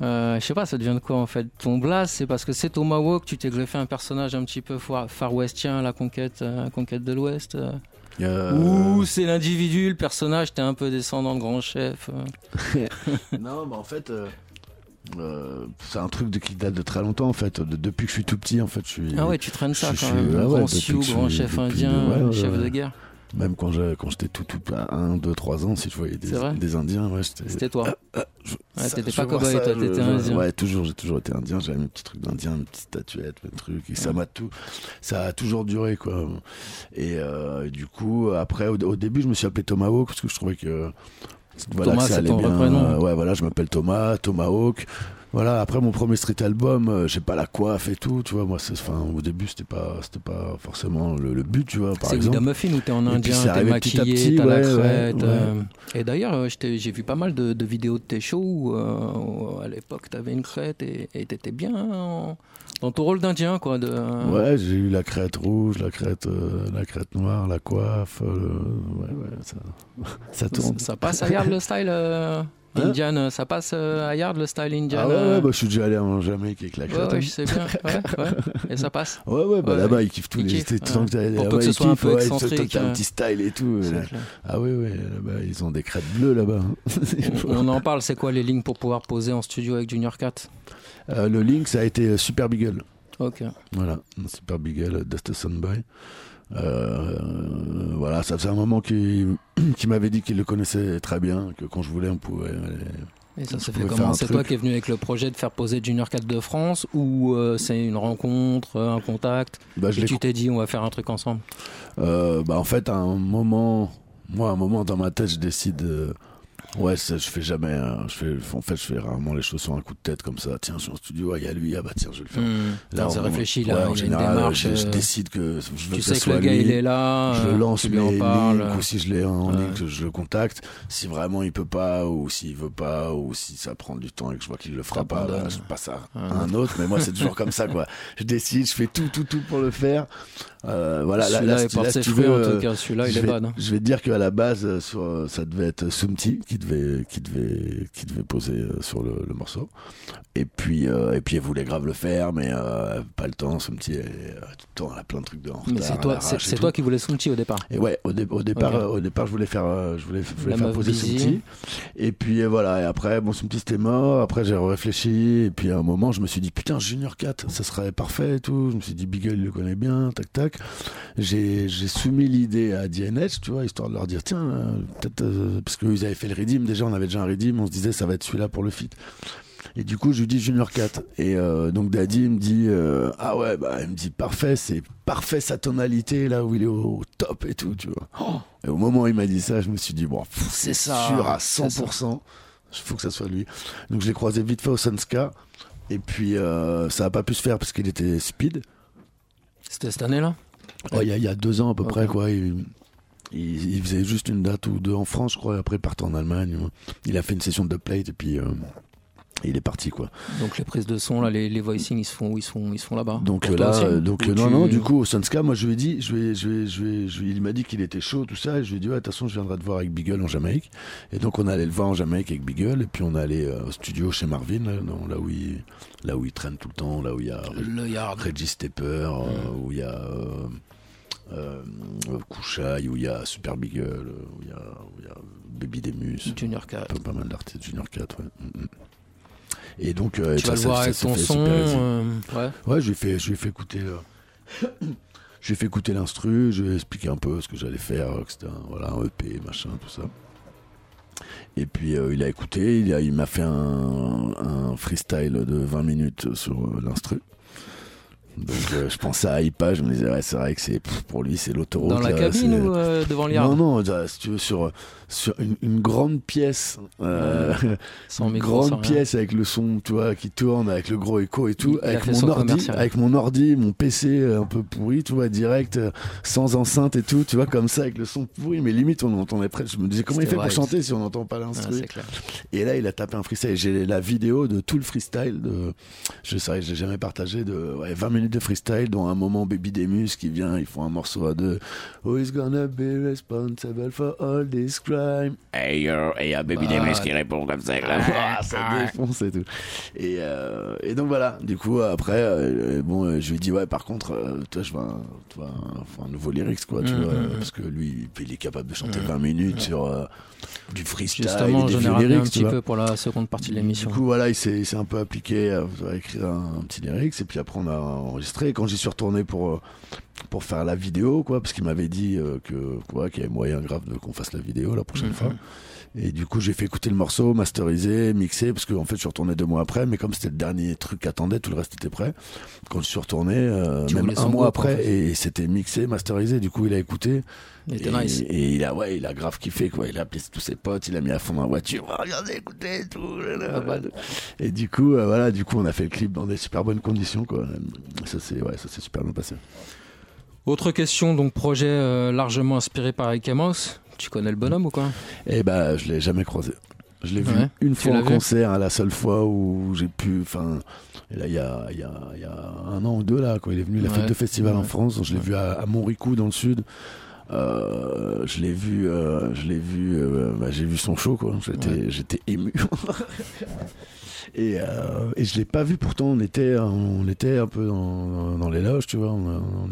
Euh, je sais pas, ça devient de quoi en fait Ton blast, c'est parce que c'est Tomahawk, tu t'es greffé un personnage un petit peu far, westien, la conquête, euh, conquête de l'Ouest. euh. Euh, Ou c'est l'individu, le personnage, t'es un peu descendant de grand chef. euh. non, mais en fait, euh, euh, c'est un truc de, qui date de très longtemps en fait. De- depuis que je suis tout petit, en fait, je suis. Ah ouais, tu traînes ça je quand même. ah ouais, grand Sioux, grand suis- chef depuis- indien, ouais, ouais, chef ouais. de guerre. Même quand j'étais tout, tout à 1, 2, 3 ans, si je voyais des, Indiens, ouais. C'était toi. Je- Ouais, ça, t'étais pas cow-boy, toi, t'étais indien. Ouais, toujours, j'ai toujours été indien. J'avais mes petits trucs d'indien, mes petites statuettes, mes trucs. Et ça m'a tout. Ça a toujours duré, quoi. Et euh, du coup, après, au, au début, je me suis appelé Tomahawk parce que je trouvais que. Voilà, Thomas, c'est ton bien. vrai prénom. Euh, ouais, voilà, je m'appelle Thomas, Tomahawk. Voilà, après mon premier street album, euh, j'ai pas la coiffe et tout, tu vois. Moi, c'est, enfin, au début, c'était pas, c'était pas forcément le, le but, tu vois. Par C'est exemple. Vida Muffin où t'es en indien, c'est t'es maquillé, t'as la ouais, ouais, crête. ouais. euh. Et d'ailleurs, euh, j'ai vu pas mal de, de vidéos de tes shows où, euh, à l'époque t'avais une crête et t'étais bien en- dans ton rôle d'indien, quoi. De, Ouais, j'ai eu la crête rouge, la crête, la crête noire, la coiffe. ça, ça tourne. Ça passe à Yard le style Hein Indian, euh, ça passe euh, à Yard le style Indian. Ah ouais, euh. ouais, bah, je suis déjà allé en Jamaïque avec la Ouais, crête. ouais, hein. je sais bien. Ouais, ouais. Et ça passe. Ouais, ouais, bah Ouais, là-bas, ouais. ils kiffent tous les. kiffent, t'es- tant ouais. que t'as- Pour peu là-bas, que ce ils soit un kiffent, peu ouais, tant que excentrique, t'as un petit style et tout. Ah oui, oui, là-bas, ils ont des crêtes bleues là-bas. hein. On en parle, c'est quoi les lignes pour pouvoir poser en studio avec Junior 4 Euh, le link, ça a été Super Beagle. Ok. Voilà, Super Beagle, Dust Sunboy. Euh, voilà, ça faisait un moment qu'il m'avait dit qu'il le connaissait très bien, que quand je voulais, on pouvait. aller- Et ça s'est fait comment C'est toi qui es venu avec le projet de faire poser Junior 4 de France ou euh, c'est une rencontre, euh, un contact Bah, je et tu t'es dit on va faire un truc ensemble? Euh, bah en fait à un moment moi à un moment dans ma tête je décide euh, ouais ça, je fais jamais euh, je fais en fait je fais rarement les choses sur un coup de tête comme ça tiens je suis en studio ah, il y a lui ah bah tiens je vais le faire Hmm. C'est on- réfléchi, là, ouais, en une général démarche, je, je euh, décide que je veux tu que sais que le gars, lui. il est là, je euh, le lance en parles. links, ou si je l'ai en Ouais. ligne je le contacte si vraiment il peut pas ou s'il veut pas ou si ça prend du temps et que je vois qu'il le fera pas bah, je passe à un autre mais moi c'est toujours comme ça quoi je décide je fais tout tout tout pour le faire euh, voilà là, là, là, si tu fruits, veux, en tout euh, cas. Celui-là, il je est vais- bad, hein. Je vais te dire qu'à la base, euh, sur, euh, ça devait être Sumti qui devait, qui devait, qui devait poser euh, sur le, le morceau. Et puis, euh, et puis, elle voulait grave le faire, mais euh, pas le temps. Sumti, elle, euh, tout le temps, elle a plein de trucs de en Mais retard, c'est toi, c'est qui voulais Soumti au départ. Et ouais, au, dé- au départ, au départ, je voulais faire, je voulais, je voulais La faire poser busy. Sumti. Et puis voilà. Et après, bon, Sumti c'était mort. Après, j'ai réfléchi. Et puis à un moment, je me suis dit putain, Junior 4, ça serait parfait et tout. Je me suis dit Beagle, il le connaît bien. Tac tac. J'ai, soumis l'idée à DNH, tu vois, histoire de leur dire tiens, peut-être euh, parce qu'ils avaient fait le redeem. Déjà, on avait déjà un redeem. On se disait ça va être celui-là pour le feat. Et du coup, je lui dis Junior 4. Et euh, donc Daddy il me dit euh, ah ouais bah il me dit parfait, c'est parfait sa tonalité là où il est au, au top et tout, tu vois. Et au moment où il m'a dit ça, je me suis dit bon, c'est ça, sûr à c'est 100%. Il faut que ça soit lui. Donc je l'ai croisé vite fait au Sunska. Et puis euh, ça a pas pu se faire parce qu'il était speed. C'était cette année-là? Oh, Il y, y a deux ans à peu près quoi. Il, il- il faisait juste une date ou deux en France, je crois. et Après, il partait en Allemagne. Il a fait une session de plate et puis. euh, il est parti quoi. Donc les prises de son, là, les, les voicings, ils se font, ils se font, ils se font là-bas. Donc là, aussi euh, donc non, tu- non, du coup, au Sunska, moi je lui ai dit, je ai- je ai- je ai- il m'a dit qu'il était chaud, tout ça, et je lui ai dit, ouais, de toute façon, je viendrai te voir avec Beagle en Jamaïque. Et donc on allait le voir en Jamaïque avec Beagle, et puis on allait euh, au studio chez Marvin, là, non, là, où il, là où il traîne tout le temps, là où il y a Le. Reggie Stepper, euh, où il y a euh, euh, Kouchaï, où il y a Super Beagle, euh, où il y a, où il y a Baby Demus. Junior 4. Pas, pas mal d'artistes, Junior 4, ouais. Mm, mm. Et donc, euh, Tu ça, vas le ça- voir ça avec s'est ton son. euh, ouais. Ouais, je lui ai fait, je lui ai fait écouter. euh, je lui ai fait écouter l'instru, je lui ai expliqué un peu ce que j'allais faire, que c'était un, voilà, un EP, machin, tout ça. Et puis euh, il a écouté, il a- il m'a fait un, un freestyle de 20 minutes sur euh, l'instru. Donc euh, je pensais à Ipa, je me disais ouais c'est vrai que c'est pour lui c'est l'autoroute. Dans la là, cabine ou euh, devant Yard non, non, ça, si tu veux, sur, sur une, une grande pièce. euh, Sans une micro, sans grande pièce avec le son, tu vois, qui tourne, avec le gros écho et tout, Il- avec mon ordi, avec mon ordi, mon PC euh, un peu pourri, tu vois, direct, euh, sans enceinte et tout, tu vois, comme ça, avec le son pourri, mais limite on entendait presque. Je me disais comment il fait pour chanter si on n'entend pas l'instru. Et là, il a tapé un freestyle. J'ai la vidéo de tout le freestyle. De, je sais, j'ai jamais partagé de ouais, 20 minutes de freestyle, dont un moment Baby Demus qui vient, ils font un morceau à deux. Who is gonna be responsible for all this crime? Hey yo, et y a Baby Ah. Demus qui répond comme ça. là. Ah, ça défonce et tout. Et, euh, et donc voilà. Du coup, après, euh, bon, euh, je lui ai dit ouais, par contre, euh, toi, je veux un, tu vois, un, nouveau lyrics, quoi, tu Mm, vois, mm, mm. parce que lui, il est capable de chanter Mm. 20 minutes sur euh, du freestyle, Justement, et des j'en ai un petit peu pour la seconde partie de l'émission. Du coup, voilà, il s'est il s'est un peu appliqué à, à écrire un, un petit lyrics, et puis après, on a enregistré. Quand j'y suis retourné pour, euh, pour faire la vidéo, quoi, parce qu'il m'avait dit euh, que quoi, qu'il y avait moyen grave de qu'on fasse la vidéo la prochaine Mhm. fois. Et du coup, j'ai fait écouter le morceau, masterisé, mixé, parce que en fait, je suis retourné deux mois après, mais comme c'était le dernier truc qu'attendait, tout le reste était prêt. Quand je suis retourné, euh, même un mois en après, fait. et c'était mixé, masterisé. Du coup, il a écouté. Il était et, nice. et il a, ouais, il a grave kiffé, quoi. Il a appelé tous ses potes, il a mis à fond dans la voiture. Ah, Regardez, écoutez, et tout. Ah. Et du coup, euh, voilà, du coup, on a fait le clip dans des super bonnes conditions, quoi. Ça s'est, ouais, ça s'est super bien passé. Autre question, donc projet euh, largement inspiré par Ike. Tu connais le bonhomme ou quoi? Et bah, je l'ai jamais croisé. Je l'ai vu Ouais. une fois en concert, à la seule fois où j'ai pu. Enfin, là, il y a, y, a, y a un an ou deux, là, quand il est venu, il a fait Ouais. deux festivals en Ouais. France. Je l'ai vu à, à Montricou, dans le sud. Euh, je l'ai vu, euh, je l'ai vu, euh, bah, j'ai vu son show, quoi. J'étais, Ouais. j'étais ému. Et, euh, et je l'ai pas vu. Pourtant on était on était un peu dans, dans les loges tu vois. On- on-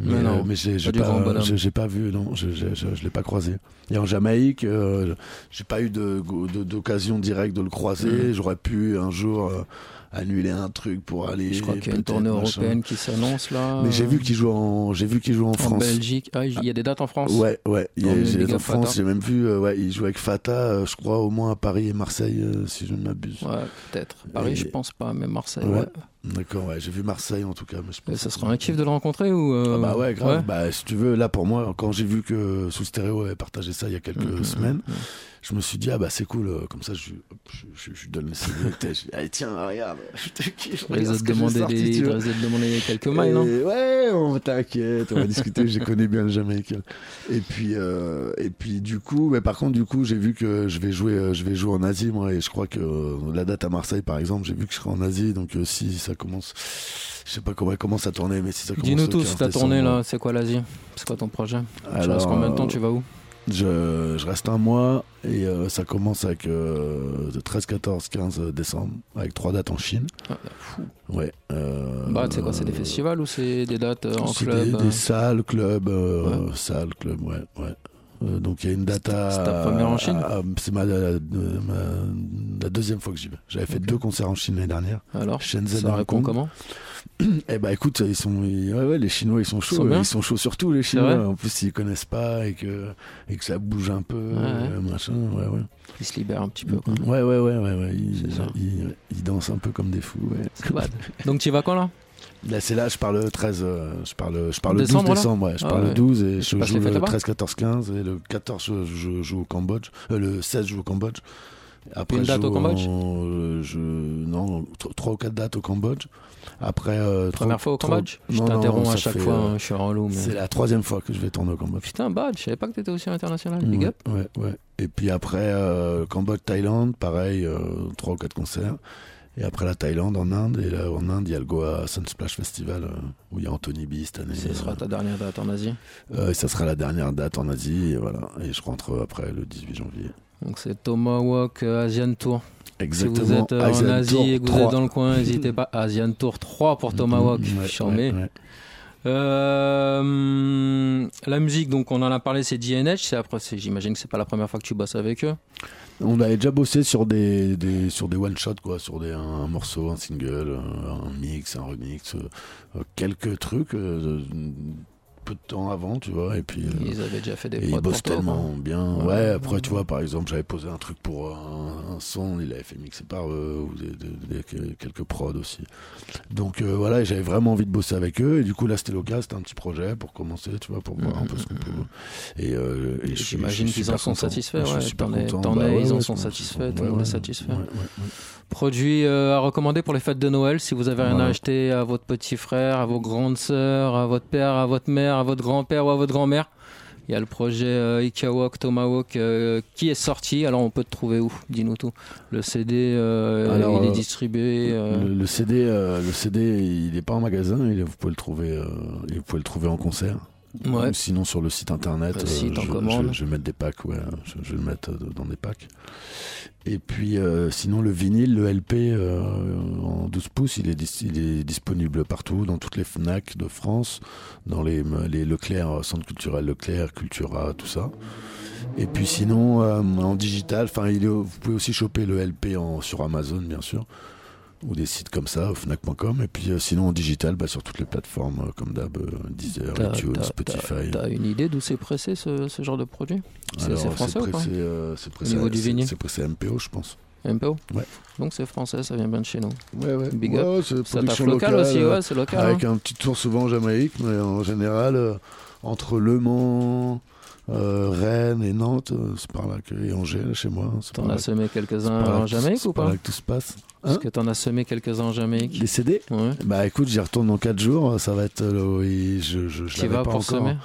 mais, Mais non, mais j'ai j'ai pas j'ai- pas vu non. Je, je, je, je l'ai pas croisé. Et en Jamaïque euh, j'ai pas eu de- d'occasion directe de le croiser. Mhm. j'aurais pu un jour euh, annuler un truc pour aller Je crois qu'il y a une tournée machin. européenne qui s'annonce là. mais j'ai vu qu'il joue en j'ai vu qu'il joue en en France Belgique. Ah, il y a des dates en France? Ouais, ouais. Il y a, En j'ai- Liga en France, j'ai même vu, euh, ouais, il joue avec Fata, euh, je crois, au moins à Paris et Marseille, euh, si je ne m'abuse. Ouais, peut-être. Paris, Et- je pense pas, mais Marseille, Ouais. ouais. D'accord, ouais, j'ai vu Marseille en tout cas. Mais je Et pense ça serait un kiff de le rencontrer ou euh, Ah bah ouais, grave. ouais Bah, si tu veux, là pour moi, quand j'ai vu que Sous Stéréo avait partagé ça il y a quelques Mhm, semaines, mhm. Je me suis dit, ah bah c'est cool, euh, comme ça je, je, je, je lui donne le CD. je dis, allez, tiens, regarde, je te kiffe. Il regarde risque ce de que j'ai demander tu quelques mailles, non? Ouais, on t'inquiète, on va discuter, je connais bien le Jamaïcain. Et puis, euh, et puis du coup, mais par contre, du coup, j'ai vu que je vais jouer, euh, je vais jouer en Asie, moi, et je crois que euh, la date à Marseille, par exemple, j'ai vu que je serai en Asie, donc euh, si ça commence, je sais pas comment elle commence à tourner, mais si ça commence Dis-nous le tout, 15 si t'as tourné décembre, là, c'est quoi l'Asie? C'est quoi ton projet? Tu Alors, restes combien de temps Tu vas où? Je, je reste un mois et euh, ça commence avec euh, de 13, 14, 15 décembre avec trois dates en Chine. Ah, fou. Ouais. euh, Bah, tu sais quoi, c'est des festivals ou c'est des dates euh, en c'est club des, euh des salles, clubs, euh, salles, clubs, ouais, ouais. Euh, donc il y a une date à. C'est ta première en Chine C'est ma, la, ma- la deuxième fois que j'y vais. J'avais fait deux concerts en Chine l'année dernière. Alors, Shenzhen ça répond comment Eh bah écoute, ils sont, ils- ouais, ouais, les Chinois ils sont chauds, sont ils sont chauds surtout les Chinois. En plus s'ils connaissent pas et que et que ça bouge un peu, ouais. euh, machin, ouais ouais. Ils se libèrent un petit peu. quoi. Ouais ouais ouais ouais, ouais. Ils, ils, ils dansent un peu comme des fous. Ouais. C'est bad. Donc tu vas quand là? Là, c'est là, je parle le 13, euh, je parle, je parle le 12 Décembre, décembre, ouais. Je Ah parle ouais. le 12 et je joue le là-bas 13, 14, 15 et le 14 je, je joue au Cambodge, Euh, le 16 je joue au Cambodge. Après, Une date je au Cambodge en- euh, je, Non, tr- trois ou quatre dates au Cambodge. Après. euh, Première trois- fois au Cambodge? Je Non, non, t'interromps à chaque fait, fois, euh, hein, je suis relou. mais- C'est la troisième fois que je vais tourner au Cambodge. Putain, bad, je savais pas que t'étais aussi international. Big Ouais, up. Ouais, ouais. Et puis après, euh, Cambodge, Thaïlande, pareil, euh, trois ou quatre concerts. Et après la Thaïlande, en Inde. Et là, en Inde, il y a le Goa Sunsplash Festival, euh, où il y a Anthony B cette année. Ce sera ta dernière date en Asie. Euh, et ça sera la dernière date en Asie. Et voilà. Et je rentre après le 18 janvier. Donc c'est Tomahawk euh, Asian Tour. Exactement. Si vous êtes euh, en Asie Tour et que vous 3. êtes dans le coin, n'hésitez pas. Asian Tour 3 pour Tomahawk. Mm, ouais, ouais. Euh, la musique, donc on en a parlé, c'est DNH. Après, j'imagine que c'est pas la première fois que tu bosses avec eux. On avait déjà bossé sur des, sur des one shot quoi, sur des un, morceau, un single, euh, un mix, un remix, euh, quelques trucs euh, peu de temps avant, tu vois, et puis euh, Ils avaient déjà fait des et ils bossent tellement bien. Ouais. Ouais, après tu vois, par exemple, j'avais posé un truc pour un, un son, il avait fait mixer par eux ou des, des- des- quelques prods aussi. Donc euh, voilà, et j'avais vraiment envie de bosser avec eux et du coup là c'était l'occasion, c'était un petit projet pour commencer, tu vois, pour voir un peu ce qu'on peut. Et, euh, et suis- J'imagine qu'ils en sont satisfaits. Je suis Ouais, super content. Bah ils en sont satisfaits, tout le monde est satisfait. Produit euh, à recommander pour les fêtes de Noël, si vous avez rien Voilà. à acheter à votre petit frère, à vos grandes sœurs, à votre père, à votre mère, à votre grand-père ou à votre grand-mère. Il y a le projet euh, Ikawok Tomahawk euh, qui est sorti. Alors on peut te trouver où? Dis-nous tout. Le CD, euh, Alors, il est distribué. Le, le CD, le CD, il n'est pas en magasin. Il vous pouvez le trouver, vous pouvez le trouver en concert. Ouais. Sinon sur le site internet, euh, site je, commande. je- je vais mettre des packs, ouais, je, je vais le mettre euh, dans des packs. Et puis euh, sinon le vinyle, le LP euh, en 12 pouces, il est, dis- il est disponible partout, dans toutes les Fnac de France, dans les, les Leclerc, Centre culturel Leclerc, Cultura, tout ça. Et puis sinon euh, en digital, enfin vous pouvez aussi choper le LP en, sur Amazon bien sûr ou des sites comme ça, fnac.com, et puis euh, sinon en digital, bah, sur toutes les plateformes euh, comme d'hab, euh, Deezer, iTunes, Spotify. T'as une idée d'où c'est pressé ce, ce genre de produit C'est français ou pas? pressé, c'est pressé, c'est- pressé MPO, je pense. MPO Ouais. Donc c'est français, ça vient bien de chez nous. Ouais, ouais. Big Ouais, up. ouais, c'est ça tape local aussi, ouais, c'est local. Avec hein. un petit tour souvent en Jamaïque, mais en général, entre Le Mans, euh, Rennes et Nantes, euh, c'est par là que. Et Angers, chez moi. c'est T'en par as semé c'est quelques-uns par en que- Jamaïque c'est ou par pas là que tout se passe. Est-ce Hein que t'en as semé quelques-uns en Jamaïque Les CD Ouais. Bah écoute, j'y retourne dans 4 jours, ça va être. euh, oui, je, je, je l'avais pas pour encore. semer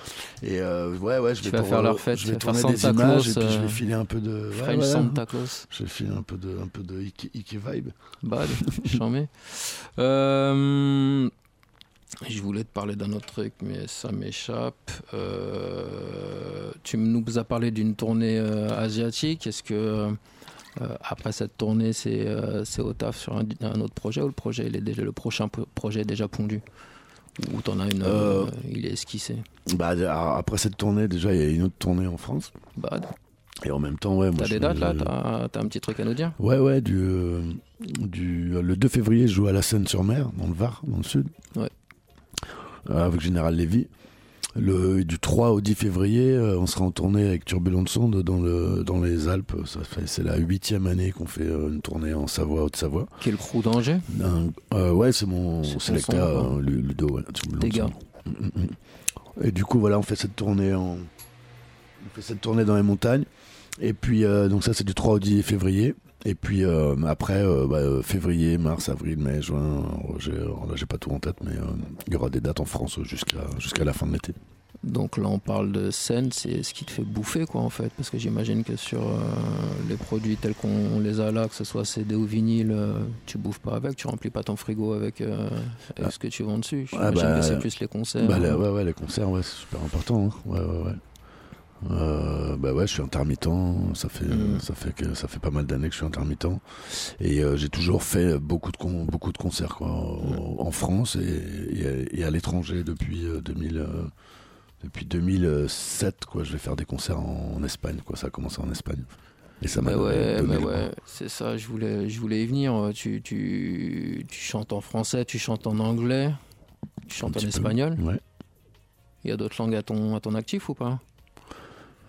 Et euh, ouais, ouais, je Tu vais vas pour, faire euh, leur fête, je tu vais tourner des Santa images Claus, et puis je euh, vais filer un peu de. ouais, French ouais. Santa Claus. Je vais filer un peu de, un peu de Ike, Ike vibe. Bad, charmé. Euh, je voulais te parler d'un autre truc, mais ça m'échappe. Euh, tu nous as parlé d'une tournée euh, asiatique. Est-ce que euh, après cette tournée, c'est au taf sur un, un autre projet ou le projet, il est déjà, le prochain projet est déjà pondu? Ou t'en as une, il est esquissé? Bah, alors, après cette tournée, déjà, il y a une autre tournée en France. Bad. Et en même temps, ouais. T'as des dates là? T'as un petit truc à nous dire? Ouais, ouais, du, du, le 2 février, je joue à la Seine-sur-Mer, dans le Var, dans le sud. Ouais. Euh, avec Général Lévy. Le, du 3 au 10 février, euh, on sera en tournée avec Turbulent Sonde dans, le, dans les Alpes. Ça fait, c'est la huitième année qu'on fait euh, une tournée en Savoie, Haute-Savoie. Quel crew d'Angers? Euh, ouais, c'est mon euh, Lu- Ludo, ouais, Des gars. Mm, mm, mm. Et du coup, voilà, on fait cette tournée en, on fait cette tournée dans les montagnes. Et puis, donc ça, c'est du 3 au 10 février. Et puis euh, après, euh, bah, euh, février, mars, avril, mai, juin, j'ai, là, j'ai pas tout en tête, mais il y aura des dates en France jusqu'à jusqu'à la fin de l'été. Donc là, on parle de scène, c'est ce qui te fait bouffer, quoi, en fait. Parce que j'imagine que sur euh, les produits tels qu'on les a là, que ce soit CD ou vinyle, euh, tu bouffes pas avec, tu remplis pas ton frigo avec, euh, avec Ah. ce que tu vends dessus. Ah J'imagine bah, que c'est plus les concerts. Bah, les- hein. ouais, ouais, les concerts, ouais, c'est super important. hein. Ouais, ouais, ouais. Euh, bah ouais, je suis intermittent. Ça fait, Mm. ça fait que ça fait pas mal d'années que je suis intermittent. Et euh, j'ai toujours fait beaucoup de con- beaucoup de concerts quoi, en- en France et, et à- l'étranger depuis euh, 2000. euh, depuis 2007, quoi, je vais faire des concerts en, en Espagne, quoi. Ça a commencé en Espagne. Et ça m'a donné- ouais, le ouais, c'est ça, je voulais, je voulais y venir. Tu, tu, tu chantes en français, tu chantes en anglais, tu chantes en peu, espagnol. Ouais. Il y a d'autres langues à ton, à ton actif ou pas?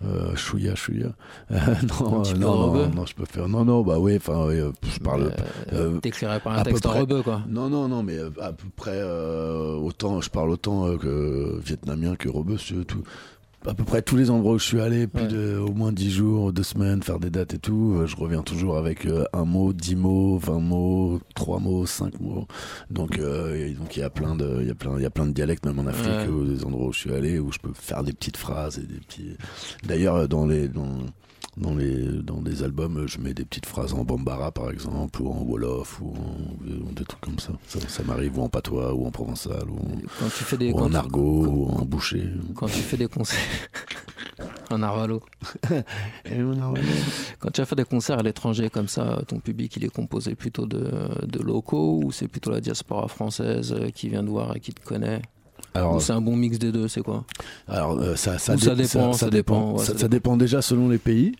Euh, chouïa, chouïa. Euh, non, Un euh, non, non, non, je peux faire. Non, non, bah oui, enfin, oui, euh, je parle. euh, T'écrirais pas un à peu texte en rebeu, quoi. Non, non, non, mais euh, à peu près euh, autant, je parle autant euh, que vietnamien que rebeu, tout. À peu près tous les endroits où je suis allé, plus de au moins 10 jours, 2 semaines, faire des dates et tout, euh, je reviens toujours avec euh, un mot, 10 mots, 20 mots, 3 mots, 5 mots. Donc euh, donc il y a plein de il y a plein il y a plein de dialectes même en Afrique Ouais. ou des endroits où je suis allé où je peux faire des petites phrases et des petits D'ailleurs euh, dans les dans dans les dans des albums, je mets des petites phrases en bambara par exemple ou en wolof ou, en- ou des trucs comme ça. Ça, ça m'arrive ou en patois ou en provençal ou en, Quand tu fais des ou en tu- argot ou en boucher. Quand tu fais des concerts. Un arvalo. Quand tu vas faire des concerts à l'étranger comme ça, ton public il est composé plutôt de, de locaux ou c'est plutôt la diaspora française euh, qui vient te voir et qui te connaît? Alors, c'est un bon mix des deux, c'est quoi? Alors euh, ça, dépend, ça dépend, ouais, ça dépend déjà selon les pays.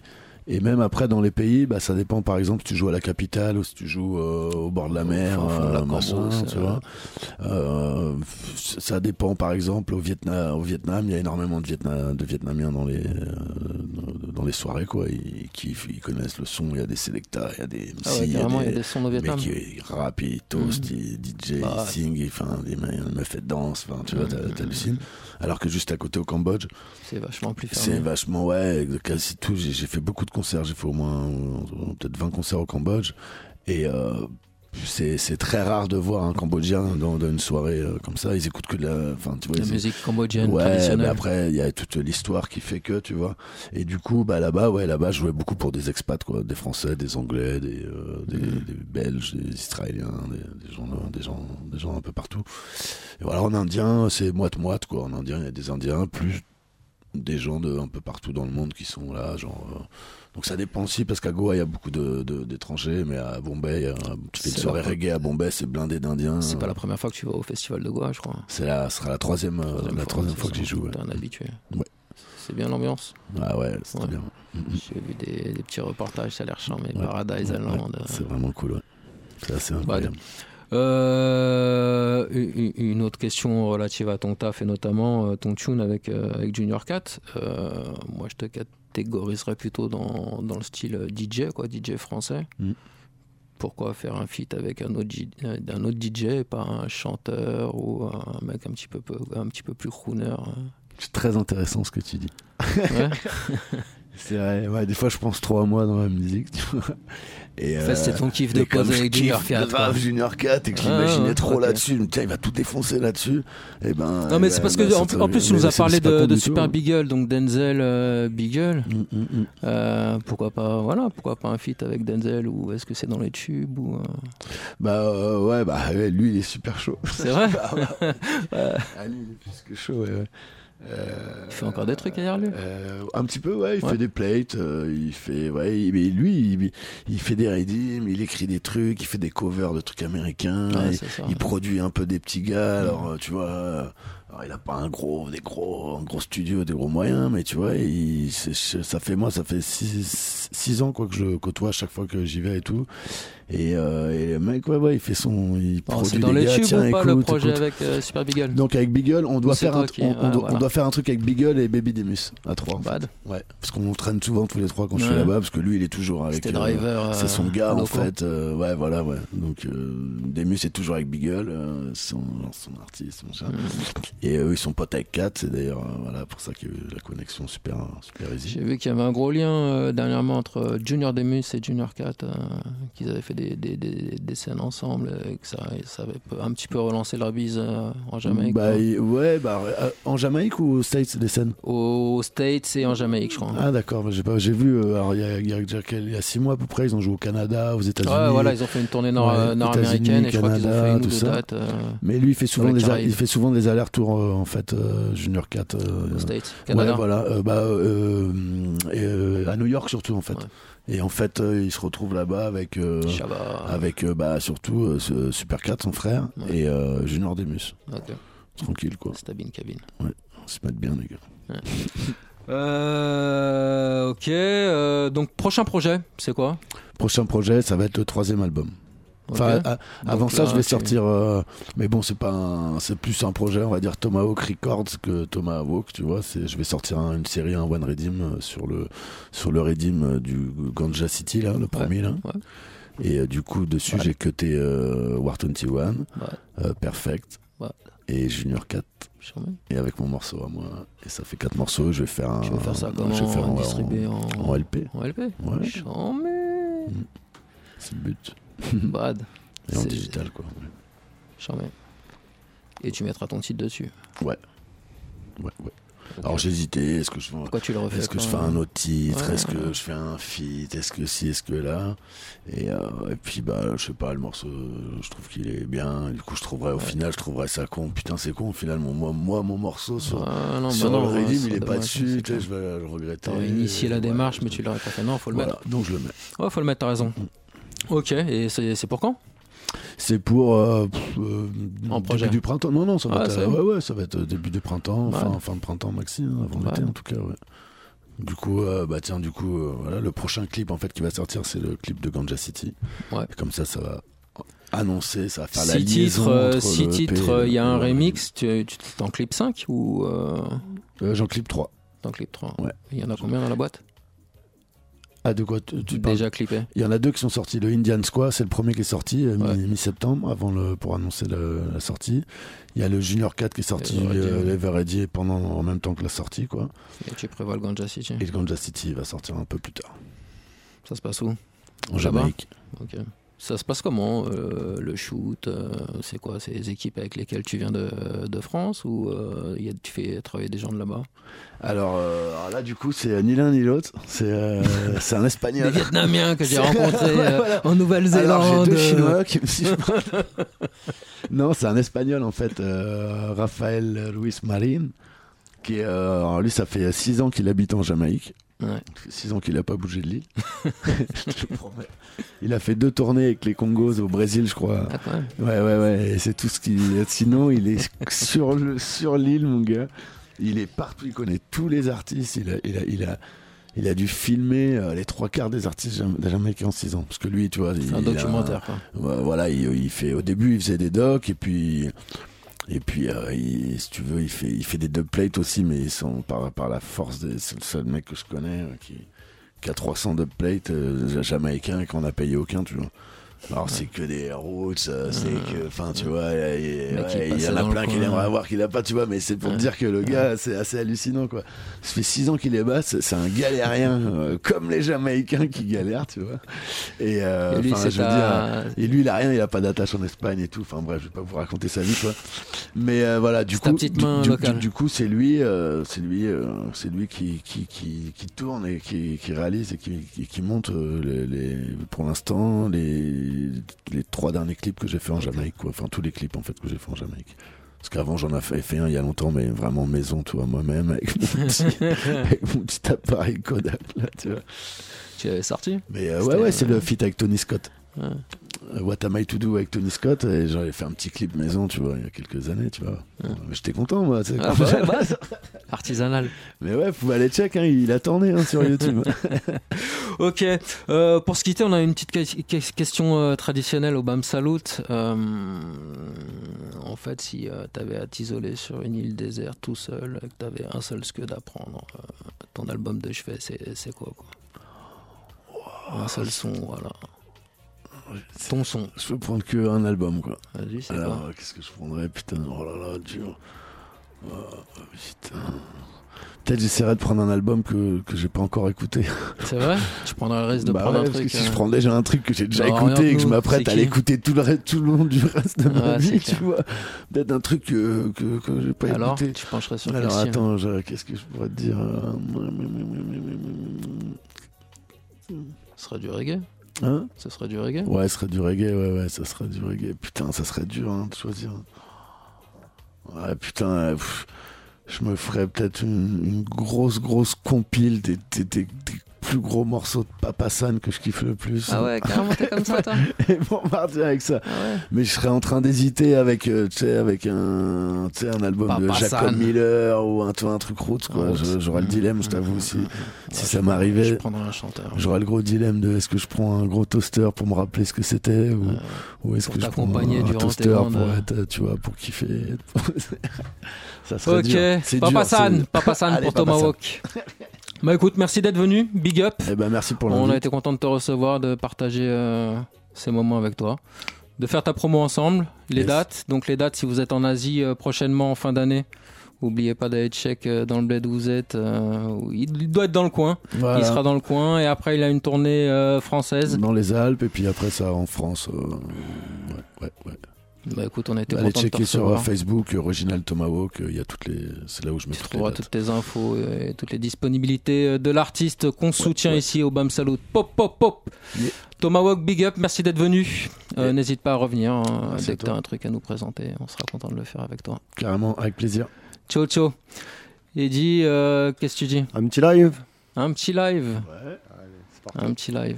Et même après dans les pays, bah, ça dépend par exemple si tu joues à la capitale ou si tu joues euh, au bord de la mer, fin fond de la euh, machin, tu vois. Euh, ça dépend par exemple au Vietnam, au Vietnam, il y a énormément de, Vietna- de Vietnamiens dans les dans les soirées quoi. Ils ils connaissent le son. Il y a des selectas, il y a des MC, Ah ouais, carrément, il y a des sons au Vietnam. mecs qui rappent, ils toast, Mhm. ils DJ, Bah, ils sing, ils- enfin des me- meufs de danse, enfin tu vois, Mhm. t'as- t'hallucines. Alors que juste à côté au Cambodge, C'est vachement plus c'est fermé. vachement, ouais, quasi tout. J'ai j'ai fait beaucoup de concerts. J'ai fait au moins euh, peut-être 20 concerts au Cambodge. Et euh, c'est très rare de voir un Cambodgien dans, dans une soirée euh, comme ça. Ils écoutent que de la. Enfin, tu vois, La ils- musique cambodgienne ouais, traditionnelle. mais après, il y a toute l'histoire qui fait que, tu vois. Et du coup, bah là-bas, ouais, là-bas, je jouais beaucoup pour des expats, quoi. Des Français, des Anglais, des, euh, des, Mm. des Belges, des Israéliens, des, des gens, des gens, des gens un peu partout. Et voilà, en indien, c'est moite-moite, quoi. En indien, il y a des Indiens, plus des gens de un peu partout dans le monde qui sont là, genre. euh, donc ça dépend aussi parce qu'à Goa il y a beaucoup de- de- d'étrangers, mais à Bombay, euh, tu fais une C'est soirée reggae à Bombay, c'est blindé d'Indiens. C'est pas la première fois que tu vas au festival de Goa, je crois. C'est la, ce sera la troisième, euh, la troisième fois que j'y joue. T'es un habitué. Ouais. C'est bien l'ambiance. Ah ouais, c'était Ouais. bien. J'ai vu des, des petits reportages, ça a l'air charmé. Ouais. Paradise Island. ouais, C'est vraiment cool, ouais. C'est assez Bah, incroyable. Euh, une autre question relative à ton taf et notamment euh, ton tune avec, euh, avec Junior Cat. Euh, moi, je te catégoriserais plutôt dans, dans le style euh, DJ, quoi, DJ français. Mm. Pourquoi faire un feat avec un autre, euh, un autre DJ et pas un chanteur ou un mec un petit peu, un petit peu plus crooner hein C'est très intéressant ce que tu dis. Ouais. c'est vrai, ouais, des fois je pense trop à moi dans la musique, tu vois. Et, En fait, c'est ton kiff de je avec Junior kiffe Cat, grave quoi. Junior 4 et que Ah, j'imaginais ouais, trop là-dessus, tiens, il va tout défoncer là-dessus. Et ben, Non mais eh c'est ben, parce que en, plus tu nous as parlé de, Super. Beagle, donc Denzel euh, Beagle. Mm, mm, mm. Euh, pourquoi pas voilà, pourquoi pas un feat avec Denzel ou est-ce que c'est dans les tubes ou euh, Bah euh, ouais, bah lui il est super chaud. C'est vrai Ah. Ah, lui il est plus que chaud, ouais. Euh, Il fait encore des trucs derrière lui? Euh, un petit peu, ouais. Il Ouais. fait des plates, euh, il fait, ouais. mais lui, il, il fait des redeems, il écrit des trucs, il fait des covers de trucs américains. Ouais, il, c'est ça. il produit un peu des petits gars. Alors, tu vois, alors, il a pas un gros, des gros, un gros studio, des gros moyens, mais tu vois, il, ça fait moi, ça fait six, six ans quoi que je côtoie à chaque fois que j'y vais et tout. Et, euh, et le mec, ouais, ouais, il fait son, il Oh, produit C'est dans les gars, tubes tiens, ou pas le projet écoute. avec euh, Super Beagle Donc avec Beagle, on doit faire un, qui- on, on doit, voilà. on doit faire un truc avec Beagle et Baby Demus à trois. en fait. Ouais, parce qu'on traîne souvent tous les trois quand je suis là-bas, parce que lui il est toujours avec. C'était driver, euh, c'est son gars en fait. euh, ouais, voilà, ouais. Donc euh, Demus est toujours avec Beagle, euh, son, son artiste, machin. Mm. Et eux ils sont potes avec Kat, c'est d'ailleurs euh, voilà pour ça qu'il y a eu la connexion super super easy. J'ai vu qu'il y avait un gros lien euh, dernièrement entre euh, Junior Demus et Junior Cat, euh, qu'ils avaient fait des, des, des, des scènes ensemble et que ça, ça avait un petit peu relancé leur bise euh, en Jamaïque. Bah, ouais, bah euh, en Jamaïque ou aux States des scènes? Aux States et en Jamaïque, je crois. Ah d'accord, bah, j'ai pas, j'ai vu. euh, il y a, y y six mois à peu près, ils ont joué au Canada, aux États-Unis. Ouais, voilà, ils ont fait une tournée nord- Ouais, nord-américaine et je crois qu'ils ont Canada, fait une ou tout deux ça. dates. euh, Mais lui, il fait souvent des, il fait souvent des allers-retours euh, en fait, euh, Junior 4 euh, States, Canada. Ouais, voilà, bah, et, à New York surtout en fait. Et en fait, euh, il se retrouve là-bas avec, euh, avec euh, bah, surtout Super 4, son frère, et Junior Demus. Tranquille quoi. Stabine cabine. Ouais, on se met bien les gars. Ouais. Ok, donc prochain projet, c'est quoi? Prochain projet, ça va être le troisième album. Enfin, Donc avant ça, là, je vais sortir. euh, mais bon, c'est pas, un- c'est plus un projet, on va dire Tomahawk Records que Tomahawk, tu vois. C'est, je vais sortir un- une série, un One Redeem euh, sur le sur le Redeem euh, du Ganja City là, le premier là. ouais. Et euh, du coup, dessus, j'ai cuté euh, War 21, Ouais. euh, Perfect et Junior 4. Et avec mon morceau à moi. Et ça fait quatre morceaux. Je vais faire un. Tu veux faire ça je vais faire en- Distribuer en... en LP. En LP Ouais. Charmé. C'est le but. Bad. Et en digital, quoi. Charmé. Et tu mettras ton titre dessus. Ouais. Ouais, ouais. Alors j'hésitais, est-ce que je Pourquoi tu le refais est-ce que je fais un autre titre, Ouais, est-ce que ouais. je fais un feat, est-ce que si, est-ce que là, et, euh, et puis bah je sais pas, le morceau, je trouve qu'il est bien. Du coup je trouverais au final, je trouverais ça con. Putain c'est con, au final mon moi, moi mon morceau sur, Ah, non, sur bah non, le c'est il est pas dessus, tu sais, je vais le regretter. T'aurais initié la démarche, mais tu l'aurais pas fait. Non, faut le Voilà, mettre. donc je le mets. Ouais, faut le mettre, t'as raison. Ok, et c'est pour quand? C'est pour euh, pff, euh, En début projet. du printemps. Non non, ça va Ah, être ça ouais ouais, ça va être euh, début du printemps, fin, Ouais. fin de printemps maxi, hein, avant l'été en tout cas. Du coup, euh, bah tiens, du coup, voilà, le prochain clip en fait qui va sortir, c'est le clip de Ganja City. Ouais. Et comme ça, ça va annoncer, ça va faire la Six liaison titres, entre six titres, il y a un remix, tu, tu t'en clip 5 ou J'en clip 3. t'en clip 3 Ouais. Il y en a combien dans la boîte? Ah, de quoi tu, tu parles Déjà clippé Il y en a deux qui sont sortis. Le Indian Squad, c'est le premier qui est sorti euh, mi- mi-septembre, avant le, pour annoncer le- la sortie. Il y a le Junior 4 qui est sorti, euh, ouais. l'Everready pendant en même temps que la sortie, quoi. Et tu prévois le Ganja City Et le Ganja City va sortir un peu plus tard. Ça se passe où? En Jamaïque. Ok. Ça se passe comment euh, Le shoot euh, C'est quoi C'est les équipes avec lesquelles tu viens de, de France ou euh, il y a- tu fais travailler des gens de là-bas? Alors, alors là, du coup, c'est ni l'un ni l'autre. C'est c'est un espagnol. Des Vietnamiens que j'ai rencontrés voilà. en Nouvelle-Zélande. Alors, j'ai deux Chinois qui me suivent. non, c'est un espagnol en fait, Rafael Luis Marin, qui est, alors lui, ça fait 6 ans qu'il habite en Jamaïque. Ouais. 6 ans qu'il n'a pas bougé de l'île. je te promets. Il a fait deux tournées avec les Congos au Brésil, je crois. Ah, quand même. Ouais, ouais, ouais. C'est tout ce qu'il. Sinon, il est sur le sur l'île, mon gars. Il est partout. Il connaît tous les artistes. Il a, il a, il a, il a dû filmer euh, les trois quarts des artistes jam- jamaïcains en 6 ans. Parce que lui, tu vois, il, un a- documentaire, quoi. Voilà, il, il fait. Au début, il faisait des docs et puis. Et puis, euh, si tu veux, il fait, il fait des dubplates aussi, mais ils sont par, par la force. C'est le seul mec que je connais euh, qui, a 300 dubplates euh, jamaïcains et qu'on n'a payé aucun, tu vois. Alors, c'est que des roots, euh, c'est que. Enfin, tu vois, il y, en a plein qu'il aimerait avoir qu'il a pas, tu vois, mais c'est pour dire que le gars, c'est assez hallucinant, quoi. Ça fait 6 ans qu'il est bas, c'est un galérien, euh, comme les Jamaïcains qui galèrent, tu vois. Et, euh, lui, et lui, il a rien, il a pas d'attache en Espagne et tout. Enfin bref, je vais pas vous raconter sa vie, quoi. Mais voilà, du coup, du- coup, c'est lui, c'est lui, c'est lui qui, qui, tourne et qui, réalise et qui, monte les- pour l'instant les, les trois derniers clips que j'ai fait en Jamaïque, quoi. Enfin tous les clips en fait que j'ai fait en Jamaïque. Parce qu'avant j'en avais fait, un il y a longtemps, mais vraiment maison, tu vois, moi-même avec mon petit, avec mon petit appareil Kodak, là, tu vois. Tu avais sorti? Mais euh, ouais, ouais, c'est le feat avec Tony Scott. Ouais. Euh, What Am I To Do avec Tony Scott et j'avais fait un petit clip maison tu vois il y a quelques années tu vois Euh, j'étais content moi Ah, bah, bah, Artisanal. mais ouais vous aller check hein, il a tourné hein, sur YouTube Ok, euh, pour se quitter, on a une petite que- que- question euh, traditionnelle au BAM Salut. Euh, en fait, si tu avais à t'isoler sur une île déserte tout seul, et que tu avais un seul scud à prendre, ton album de chevet, c'est c'est quoi, quoi? Un seul son, voilà. Ton son. je peux prendre que un album quoi. Vas-y, c'est alors quoi euh, qu'est-ce que je prendrais? Putain oh là là dur. Oh, putain. Peut-être j'essaierai de prendre un album que, que j'ai pas encore écouté. C'est vrai? Tu prendrais le risque de Bah prendre ouais, un parce truc que si je euh, prends déjà un truc que j'ai déjà bah, écouté et que je m'apprête à l'écouter tout le, reste- tout le long du reste de ma Ouais, vie, clair. tu vois. Peut-être un truc que, que, que j'ai pas Alors, écouté. tu pencherais sur Alors attends, je- qu'est-ce que je pourrais te dire? Euh, Ce serait du reggae Hein Ce serait du reggae Ouais, ce serait du reggae, ouais, ouais, ça serait du reggae. Putain, ça serait dur hein, de choisir. Ouais, putain, euh, pff, je me ferais peut-être une, une grosse, grosse compile des, des, des- des plus gros morceaux de Papa San que je kiffe le plus. Ah ouais, carrément, t'es comme ça, toi Et pour partir avec ça. Ah ouais Mais je serais en train d'hésiter avec, euh, tu sais, avec un, tu sais, un album de Jacob San. Miller ou un, un truc roots, quoi. J'aurais le dilemme, je t'avoue, si, si Ouais, ça m'arrivait. Je prendrais un chanteur. J'aurais le gros dilemme de est-ce que je prends un gros toaster pour me rappeler ce que c'était ou, ou est-ce que je prends un toaster pour être, tu vois, pour kiffer. ça serait Ok, dur. C'est Papa dur, San, c'est- Papa San Allez, pour Papa San. Tomahawk. bah écoute, merci d'être venu, big up. Eh ben merci pour On a été content de te recevoir, de partager euh, ces moments avec toi, de faire ta promo ensemble, les Yes. dates. Donc les dates, si vous êtes en Asie euh, prochainement en fin d'année, Oubliez pas d'aller check euh, dans le bled où vous êtes. il doit être dans le coin. Voilà. Il sera dans le coin et après il a une tournée française. Dans les Alpes et puis après ça en France. ouais, ouais, ouais. Bah écoute, on a été Allez checker sur recevoir. Facebook, Original Tomahawk, euh, il y a toutes les. C'est là où je mets Tu toutes les toutes tes infos et toutes les disponibilités euh, de l'artiste qu'on soutient ici au BAM Salut. Pop, pop, pop. Tomahawk, big up, merci d'être venu. Euh, N'hésite pas à revenir hein, dès que tu as un truc à nous présenter. On sera content de le faire avec toi. Carrément, avec plaisir. Ciao, ciao. Eddie, euh, qu'est-ce que tu dis? Un petit live Un petit live Ouais, Un petit live.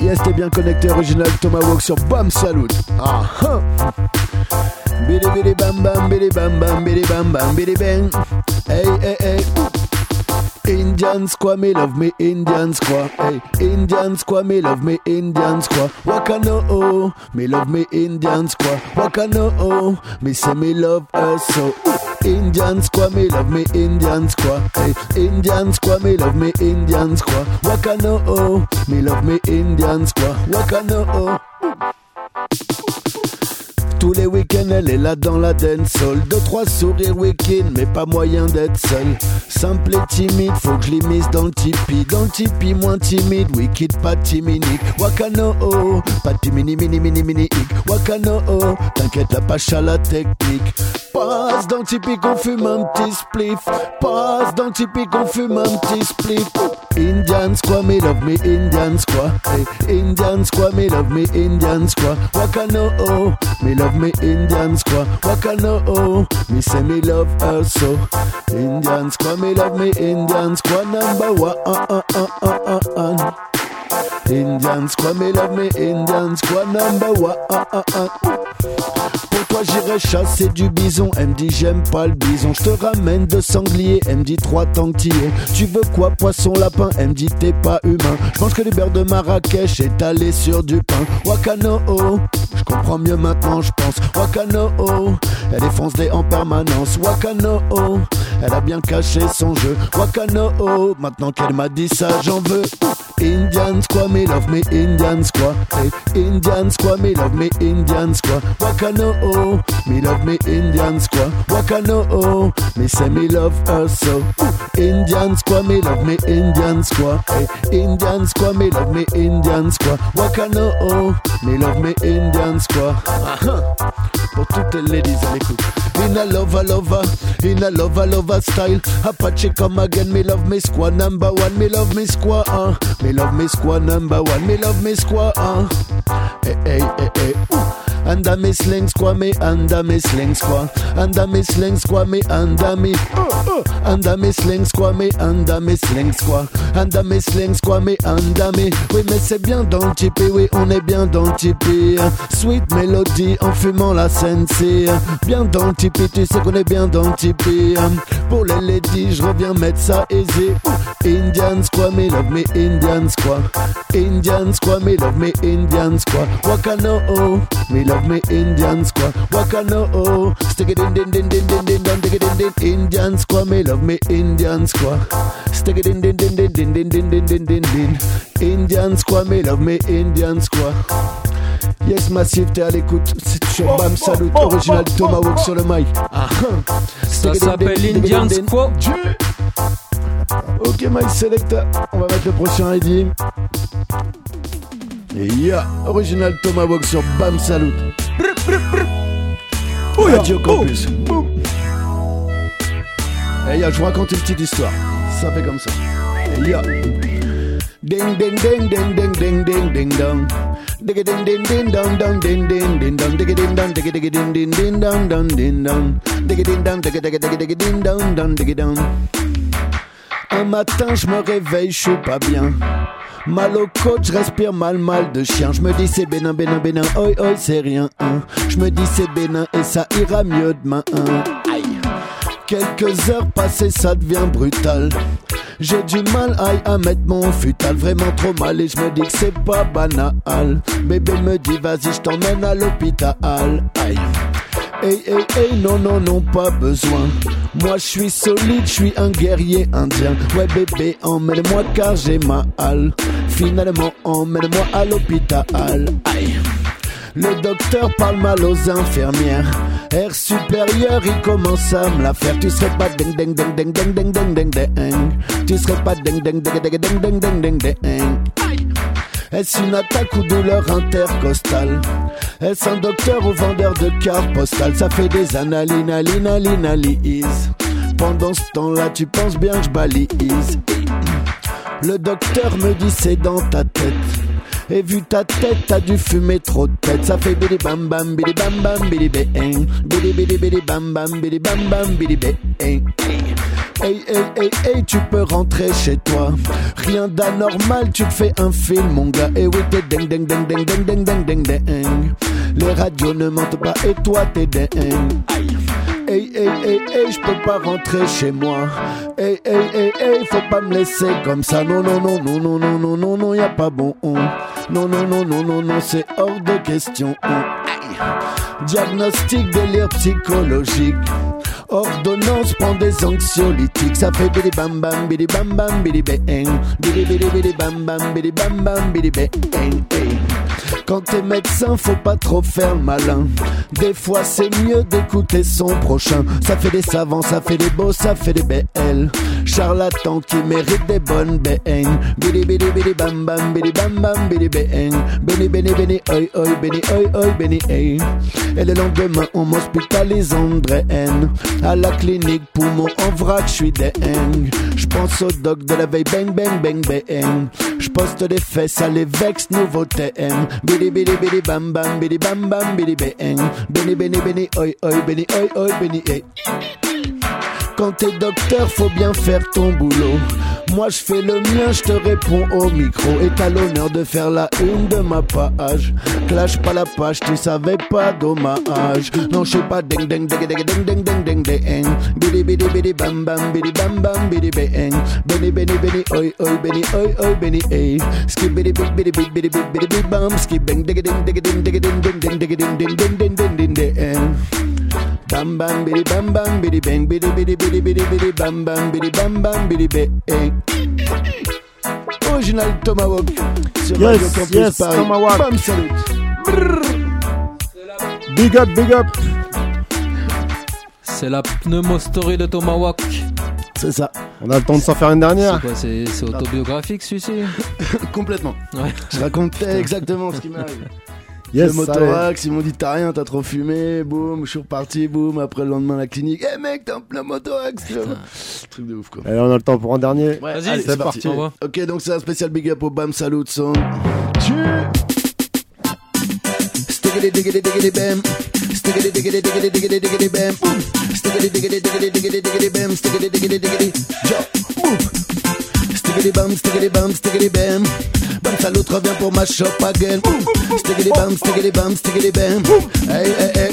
Yes, t'es bien connecté, Original Tomahawk sur Bam Salut. Ah, ah. Bidi bidi bam bam, bidi bam bam, bidi bam bam, bidi bang. Hey, hey, hey. Indians quoi, me love me Indians quoi. Hey, Indians quoi, me love me Indians quoi. Wakano oh, me love me Indians quoi. Wakano oh, me say me love us so. Indians quoi, me love me Indians quoi. Hey, Indians quoi, me love me Indians quoi. Wakano oh, me love me Indians quoi. Wakano oh. Tous les week-ends, elle est là dans la dancehall. Deux, trois sourires week-end, mais pas moyen d'être seul. Simple et timide, faut que je l'ai mise dans le tipi. Dans le tipi, moins timide, wicked, pas timinique. Wakano, oh, pas timini, mini, mini, mini, hic. Wakano, oh, t'inquiète, la pache à la technique. Passe dans le tipi qu'on fume un petit spliff. Passe dans le tipi qu'on fume un petit spliff. Indians, quoi, me love me Indians, quoi. Hey, Indians, quoi, me love me Indians, quoi. Wakano, oh, me love me Indian squaw. What can I oh? Me say me love her so. Indian squaw, me love me Indian squaw number one. Uh, uh, uh, Indians, quoi, me love me Indians, quoi. Number one, uh, uh, uh. Pour toi j'irai chasser du bison. Elle me dit j'aime pas le bison. Je te ramène de sanglier. Elle me dit trois tant que t'y es Tu veux quoi poisson lapin? Elle me dit t'es pas humain. Je mange que du beurre de Marrakech étalé sur du pain. Wakano oh. Je comprends mieux maintenant je pense. Wakano oh. Elle est foncée en permanence. Wakano oh. Elle a bien caché son jeu. Wakano Maintenant qu'elle m'a dit ça j'en veux Indians quoi me love me Indian quoi hey, Indians quoi me love me Indians quoi Wakano oh me love me Indians quoi Wakano oh me say me love her so. Indians quoi me love me Indian quoi hey, Indians quoi me love me Indians quoi Wakano oh me love me Indian Ah-ha. Pour toutes les ladies à l'écoute In a lover. Lover In a lover lover style. Apache come again Me love me squad number one Me love me squad uh. Me love me squad One number one, mes love, mes squad uh. eh, eh, eh, 1. Hey, Anda me sling squad me Anda me sling squad. Anda me sling squad me Anda me. Anda me sling squad me Anda me sling squad. Anda me sling squad me Anda Oui mais c'est bien dans le tipi Oui on est bien dans le tipi Sweet mélodie en fumant la sensei Bien dans le tipi Tu sais qu'on est bien dans le tipi Pour les ladies je reviens mettre ça easy Indians quoi me love me Indians quoi Indians quoi me love me Indians quoi Wakano oh me love me Indians quoi Wakano oh Stick it in din din din din din din dig it in din quoi me love me Indians quoi Stick it in din din din din din din din din din din Indians quoi me love me Indians quoi Yes t'es à l'écoute C'est Bam Salut Original Tomahawk sur le mic Ah, ah. Ça s'appelle dig it in Indians din. quoi Ok, My Selector, on va mettre le prochain Eddie. Et ya, original Tomahawk sur Bam Salut. Radio Campus. Et ya, je vous raconte une petite histoire. Ça fait comme ça. Et ya. Ding ding ding ding ding ding ding ding dong. Digga ding ding ding dong dong ding ding ding dong digga ding dong digga digga ding ding ding dong dong ding dong digga ding dong digga digga digga digga ding dong dong digga dong. Un matin, je me réveille, je suis pas bien. Mal au je respire mal, mal de chien. Je me dis c'est bénin, bénin, bénin, oi, oi, c'est rien. hein. Je me dis c'est bénin et ça ira mieux demain. hein. Aïe. Quelques heures passées, ça devient brutal. J'ai du mal aïe, à mettre mon futal, vraiment trop mal et je me dis que c'est pas banal. Bébé me dit vas-y, je t'emmène à l'hôpital. Aïe. Hey, hey, hey, non, non, non, pas besoin. Moi, je suis solide, je suis un guerrier indien. Ouais, bébé, emmène-moi car j'ai mal. Finalement, emmène-moi à l'hôpital. Aïe. Le docteur parle mal aux infirmières. Air supérieur, il commence à me la faire. Tu serais pas ding ding ding ding ding ding ding ding ding. Tu serais pas ding ding ding ding ding ding ding ding ding. Est-ce une attaque ou douleur intercostale Est-ce un docteur ou vendeur de cartes postales Ça fait des analyses. Pendant ce temps-là, tu penses bien que je balise. Le docteur me dit c'est dans ta tête. Et vu ta tête, t'as dû fumer trop de tête. Ça fait bidi bam bam, bidi bam bam, bidi bang. Bidi bidi bidi bam bam, bidi bam bam, bidi bang. Hey, hey, hey, hey, tu peux rentrer chez toi. Rien d'anormal, tu te fais un film, mon gars. Et oui, t'es ding ding ding ding ding ding ding ding ding. Les radios ne mentent pas, et toi, t'es ding. Hey, hey, hey, hey, je peux pas rentrer chez moi. Hey, hey, hey, hey, faut pas me laisser comme ça. Non, non, non, non, non, non, non, non, non, y pas bon. Non, non, non, non, non, non, c'est hors de question. Diagnostic délire psychologique. Ordonnance prend des anxiolytiques. Ça fait bidi bam bam, bidi bam bam, bidi bang. Bidi bidi bidi bam bam, bidi bam bam, bidi bang. Quand t'es médecin, faut pas trop faire malin. Des fois, c'est mieux d'écouter son prochain. Ça fait des savants, ça fait des beaux, ça fait des BL. Charlatan qui mérite des bonnes BN. Bidi bidi bidi bam bam, bidi bam bam, bidi bang. Béni béni béni, oi oi, béni oi oi, béni hey. Et le lendemain, on m'hospitalise Andréenne. À la clinique, poumon en vrac, je suis des Je pense au doc de la veille, bang bang bang bang. Je poste des fesses, les vexe, nouveau TM. Bidi bidi bidi bam bam, bidi bam bam, bidi bang. Béni béni béni, oi oi, béni oi oi, béni hey. Quand t'es docteur, faut bien faire ton boulot. Moi je fais le mien, je te réponds au micro. Et t'as l'honneur de faire la une de ma page. Clash pas la page, tu savais pas, dommage. Non, je suis pas ding ding ding ding ding ding ding ding ding. Bidi bidi bidi bam bam, bidi bam bam, bidi bang. Beni beni beni, oi oi, beni oi oi, beni ey. Skip bidi bidi bidi bidi bidi bidi bidi bam. Skip bang dig ding dig ding dig ding ding ding dig ding ding ding ding ding ding ding. Bam bam bidi bam bam bidi bang bidi bidi bidi bidi bidi bam bam bidi bam bam bidi bang. Original Tomahawk sur Yes, Radio Campus yes, Paris. Tomahawk. Bam salut. Big up, big up. C'est la pneumostory de Tomahawk. C'est ça. On a le temps de s'en faire une C'est dernière. quoi C'est c'est autobiographique celui-ci? Complètement. Ouais. Je racontais exactement ce qui m'arrive. Yes, le motorax, ils m'ont dit t'as rien, t'as trop fumé, boum, je suis reparti, boum, après le lendemain la clinique, eh mec, t'as un plein motorax, tu vois. Truc de ouf quoi. Allez, on a le temps pour un dernier. Ouais, Vas-y, allez, c'est parti. Ok, donc c'est un spécial big up au Bam Salut son. Bam. Stiggity bam. Stiggity bam. Stiggity bam. Bam Salut revient pour ma shop again. Stiggity bam, stiggity bam, bam. Hey, hey, hey.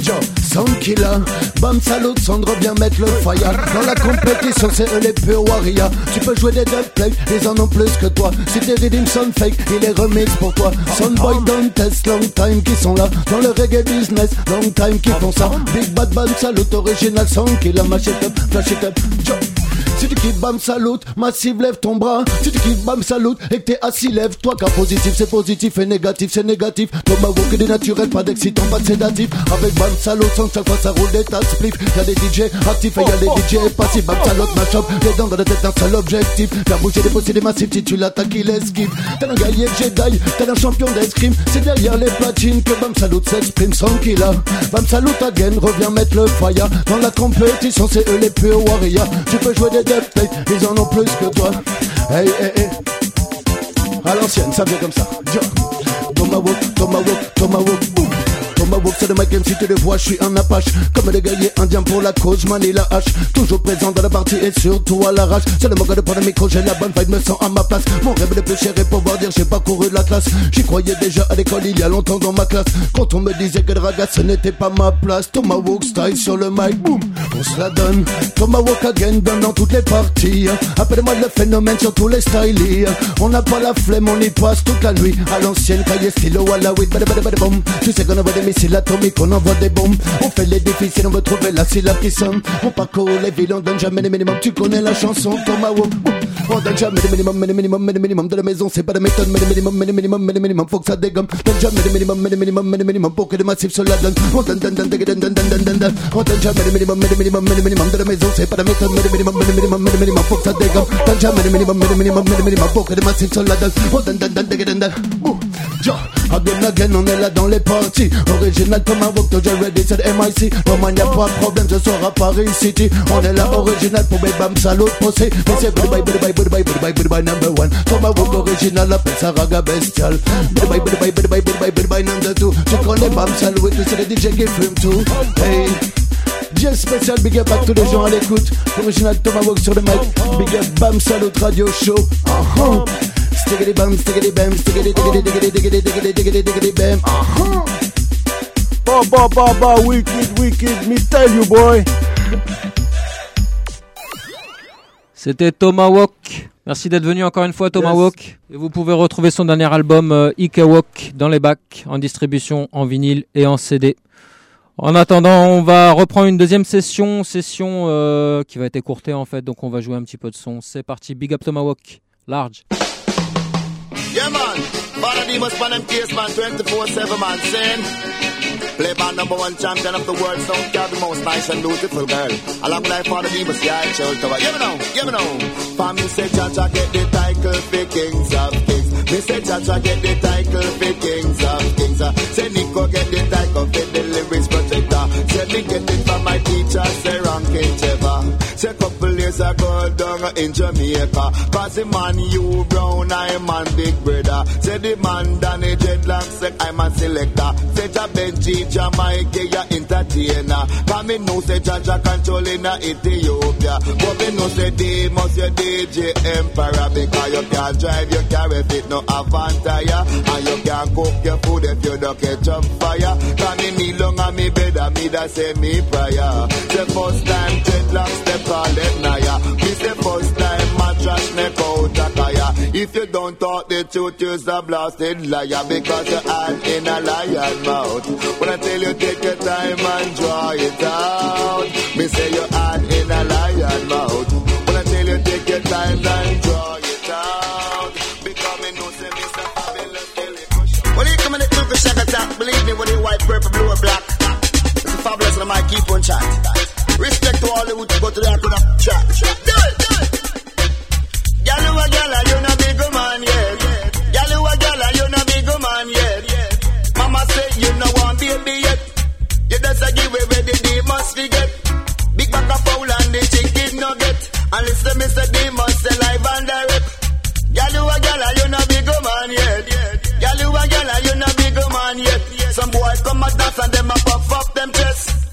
Joe, Sound Killer, Bam Salut, Sandre vient mettre le fire Dans la compétition, c'est eux les warriors Tu peux jouer des dubplates, ils en ont plus que toi Si tes rythmes sont fake, il est remix pour toi Soundboy, Don't Test, Long Time qui sont là Dans le reggae business, Long Time qui font ça Big Bad Bam Salut, original Sound Killer, mash it up, flash it up, Joe si tu kiffes bam salut, massive lève ton bras. Si tu kiffes bam salut et que t'es assis, lève toi car positif c'est positif et négatif c'est négatif. Thomas Walker des naturels, pas d'excitant, pas de sédatif. Avec bam salut, sans chaque fois ça roule des tas de. Y'a des DJ actifs et y'a des DJ passifs. Bam salut, ma shop, les dents dans la tête d'un seul objectif. Faire bouger des possibles massifs si tu l'attaques, il esquive. T'es un guerrier Jedi, t'es un champion d'escrime. C'est derrière les platines que bam salut s'exprime sans qu'il a. Bam salut again, reviens mettre le fire. Dans la compétition, c'est eux les purs warriors. Tu peux jouer des ils en ont plus que toi. Hey, hey, hey. À l'ancienne, ça vient comme ça. Yo. Tomahawk, Tomahawk, Tomahawk, c'est le mic MC, tu le vois, je suis un apache. Comme des guerriers indiens pour la cause, manie la hache. Toujours présent dans la partie et surtout à l'arrache. C'est le mot de prendre le micro, j'ai la bonne vibe, me sens à ma place. Mon rêve le plus cher est pouvoir dire j'ai pas couru la classe. J'y croyais déjà à l'école il y a longtemps dans ma classe. Quand on me disait que le raga ce n'était pas ma place. Tomahawk style sur le mic, boom. On se la donne. Tomahawk again, donne dans toutes les parties. Appelle-moi le phénomène sur tous les styles. On n'a pas la flemme, on y passe toute la nuit. À l'ancienne, cahier stylo, à la weed. Tu sais qu'on envoie des missiles atomiques, on envoie des bombes. On fait les difficiles, on veut trouver la syllabe qui sonne. On parcourt les villes, on donne jamais les minimums. Tu connais la chanson de la maison, c'est pas la méthode, mais le minimum, mais le minimum, mais le minimum, faut que ça dégomme. Le minimum, mais le minimum, mais le minimum, pour que la le minimum, mais le minimum, mais le minimum de la maison, c'est pas la méthode, mais le minimum, mais le minimum, mais le minimum, faut que ça dégomme. Le minimum, mais le minimum, mais le minimum, pour que la est là dans les parties. Original comme un Vokto, ready, c'est MIC. Roman, y'a pas de problème, ce soir à Paris City. On est là original pour mes bams à l'autre procès. Mais c'est goodbye, goodbye, goodbye, goodbye, goodbye, number one. Comme un rock original, appelle ça raga bestial. Goodbye, goodbye, goodbye, goodbye, goodbye, number two. Tu connais bam, et tout, c'est le DJ qui fume tout. Hey. Bien spécial, big up à tous les gens à l'écoute. Original Tomahawk sur le mic. Big up, bam, salut, radio show. Uh-huh. Stiggity bam, stiggity bam, stiggity diggity diggity diggity diggity diggity diggity bam. Uh-huh. Ba ba ba ba, wicked, wicked, me tell you boy. C'était Tomahawk. Merci d'être venu encore une fois, Tomahawk. Et vous pouvez retrouver son dernier album, euh, Ikawok, dans les bacs, en distribution en vinyle et en CD. En attendant, on va reprendre une deuxième session, session euh, qui va être écourtée en fait, donc on va jouer un petit peu de son. C'est parti, Big Up Tomahawk, large. Yeah, man. Father Demus, pan them case, man. 24-7, man. Sin. Play by number one champion of the world. Sound got the most nice and beautiful girl. Along with like Father Demus, yeah, I chill to her. Yeah, me know. Yeah, me know. For me say, Cha-Cha get the title for kings of kings. Me say, Cha-Cha get the title for kings of kings. Uh, say, Nico get the title for the lyrics protector. Say, me get it from my teacher, say, Rankin Trevor. Say, couple years ago, down in Jamaica. Cause the man you brown, I'm man big brother. Say, the man Danny Dreadlock, say, I'm a selector. Say, Ja Benji, Jamaica, ya entertainer. Cause me know, say, Jaja controlling a Ethiopia. But me know, say, Demus, your DJ Emperor. Because you can't drive your car if it no avant tire. And you can't cook your food if you don't catch on fire. Cause me knee long and me better, me that say me prior. The first time dreadlock step on it naya. Me say first time my trash neck out a tire. If you don't talk the truth, you're a blasted liar. Because you're in a lion mouth. When I tell you take your time and draw it out. Me say you're in a lion mouth. When I tell you take your time and draw it out. Because me know say me say fabulous Billy Bush. When you come the took a shot attack, believe me when you white, purple, blue or black. It's a fabulous and I might keep on chat. Who go to a gyal, you no big man yet. You a gyal, you no big man yet. Mama say you no want baby yet. You just a give away the demons forget. Big bag of fowl and the chicken nugget. And listen, Mr. Demons say live and direct. Gyal you a gyal, you no big man yet. You a gyal, you no big man yet. Some boy come a dance and them a puff up them chest.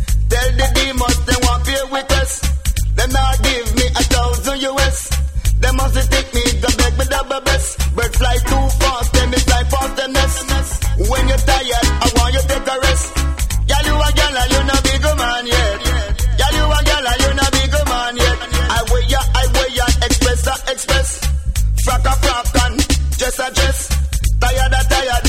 US. They must take me the beg me double best. Bird fly too fast, them me fly past the nest. When you're tired, I want you take a rest. Gyal you a gyal, you no big man yet. Gyal you a gyal, you no big man yet. I weigh ya, I weigh ya, express a express. Frack a frack and dress a dress. Tired a tired,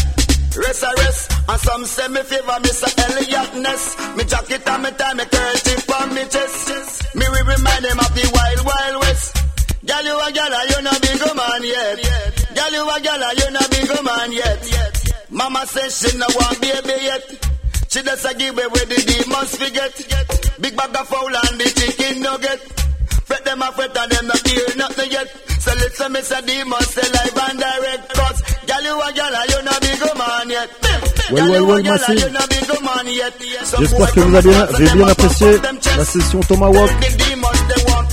rest a rest. And some say me favor Mr. Elliot Ness. Me jacket and me tie me kerchief on me chest. A gyal, you no big man yet. Gyal you a gyal, you no big man yet. Mama says she no want baby yet. She just a give away the demons forget. Big bag of fowl and the chicken nugget. Fret them a fret and them not hear nothing yet. So listen me say demons say live and direct. Cause gyal you a gyal, you no big man yet. Well, well, well. Some J'espère que vous avez bien, bien apprécié la session Tomahawk. The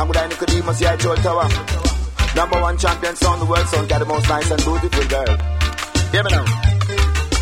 Down with Nicodemus, yeah, Joel Tower. Number one champion sound, the world sound, got the most nice and beautiful girl. Hear me now.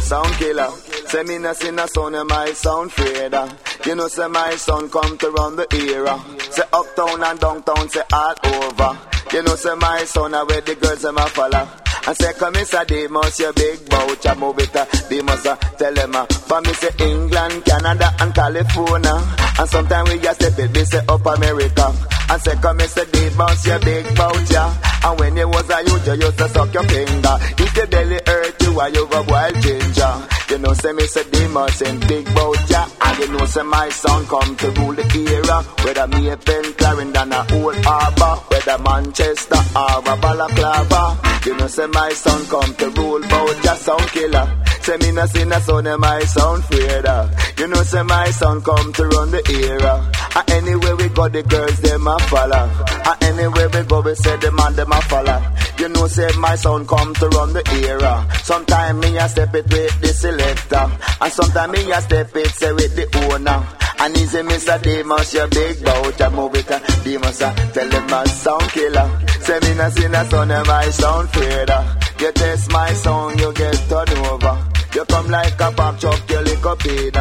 Sound killer. Say me no sin a sound, and my sound fader. You know, say my son come to run the era. Say uptown and downtown, say all over. You know, say my son, I where the girls them a follow. And say, come say, they your big bout, ya move it, uh, they must uh, tell them, uh, for me say England, Canada, and California. And sometimes we just step it, they say up America. And come in, say, they must your big bout, ya. And when you was a youth, you used to suck your finger. If your belly hurt you, why you go wild ginger. You know, say me say demons and big bout ya And you know, say my son come to rule the era Whether me a pen Clarendon or a Old Harbour Whether Manchester or a Balaclava You know, say my son come to rule bout ya sound killer Say me no see no son and my sound fraider You know, say my son come to run the era. And anywhere we go, the girls them a follow. And anywhere we go, we say the man them a follow. You know, say my son come to run the era. Sometime me a step it with the selector. And sometime me a step it say with the owner. And easy Mr. Demus, your big bout a move it Demus, uh, tell them my sound killer. Say me no see no son of my sound fader You test my sound, you get turned over You come like a pop truck, you lick up in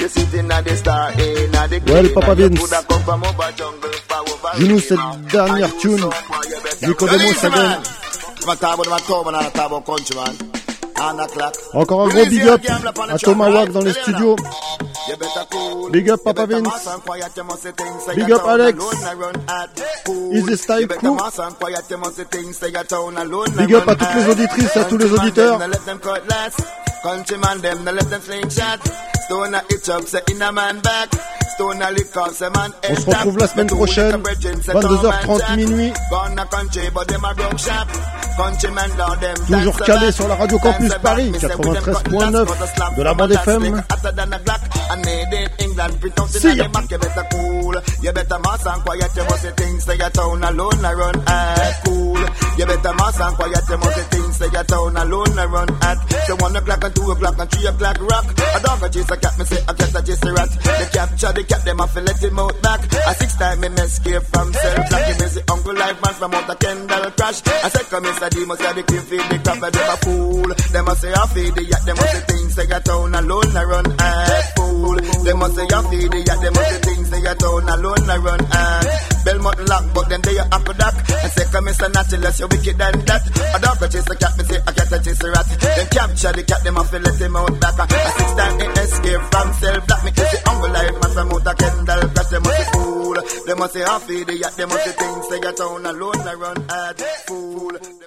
You sitting at the star, in at the Ouais, le green, Papa and you Vince. coulda come from over jungle, far over Dis-nous cette dernière tune. Dis comment ça donne. Ma table, ma table, ma table, country Encore un gros big up à Thomas Wack dans les studios. Cool. Big up Papa Vince. Big up Alex. cool. Easy Style I Big up à toutes les auditrices à tous les auditeurs. Countryman them, let them. Stone up, in a man back. On se retrouve la semaine prochaine, 22h30 minuit. Toujours calé sur la radio Campus Paris, back. Me say we them cut 93.9 last, but a slap de la bande FM. See ya. you better mass and quiet, things, say your town alone, I run at cool. You better mass and quiet, you must say things, say your town alone, I run at. So one o'clock and two o'clock and three o'clock rock. A dog a chase a cat, me say a cat a chase a rat. They capture the cat, them a fi let him out back. A six time me me escape from cell block. You me see Uncle Life man from out a Kendall crash. I said come Mr. D, must say the king feed the crap, and them a fool. Them a say I feed the yacht, them must say things, say your town alone, I run at fool. Them must say I feed the yacht, them must say things, say your town alone, I run at. Belmont lock, but them they a aqueduct. I say come Mr. Naturalist, you wicked than that. A dog a chase a cat, me say a cat a chase a rat. Them capture the cat, them a fi let him out back. A six time he escape from cell block. Me is the Uncle Life man from out a Kendall crash. Them must say fool. Them must say I feed the yacht, them must say things, say your town alone, I run at fool.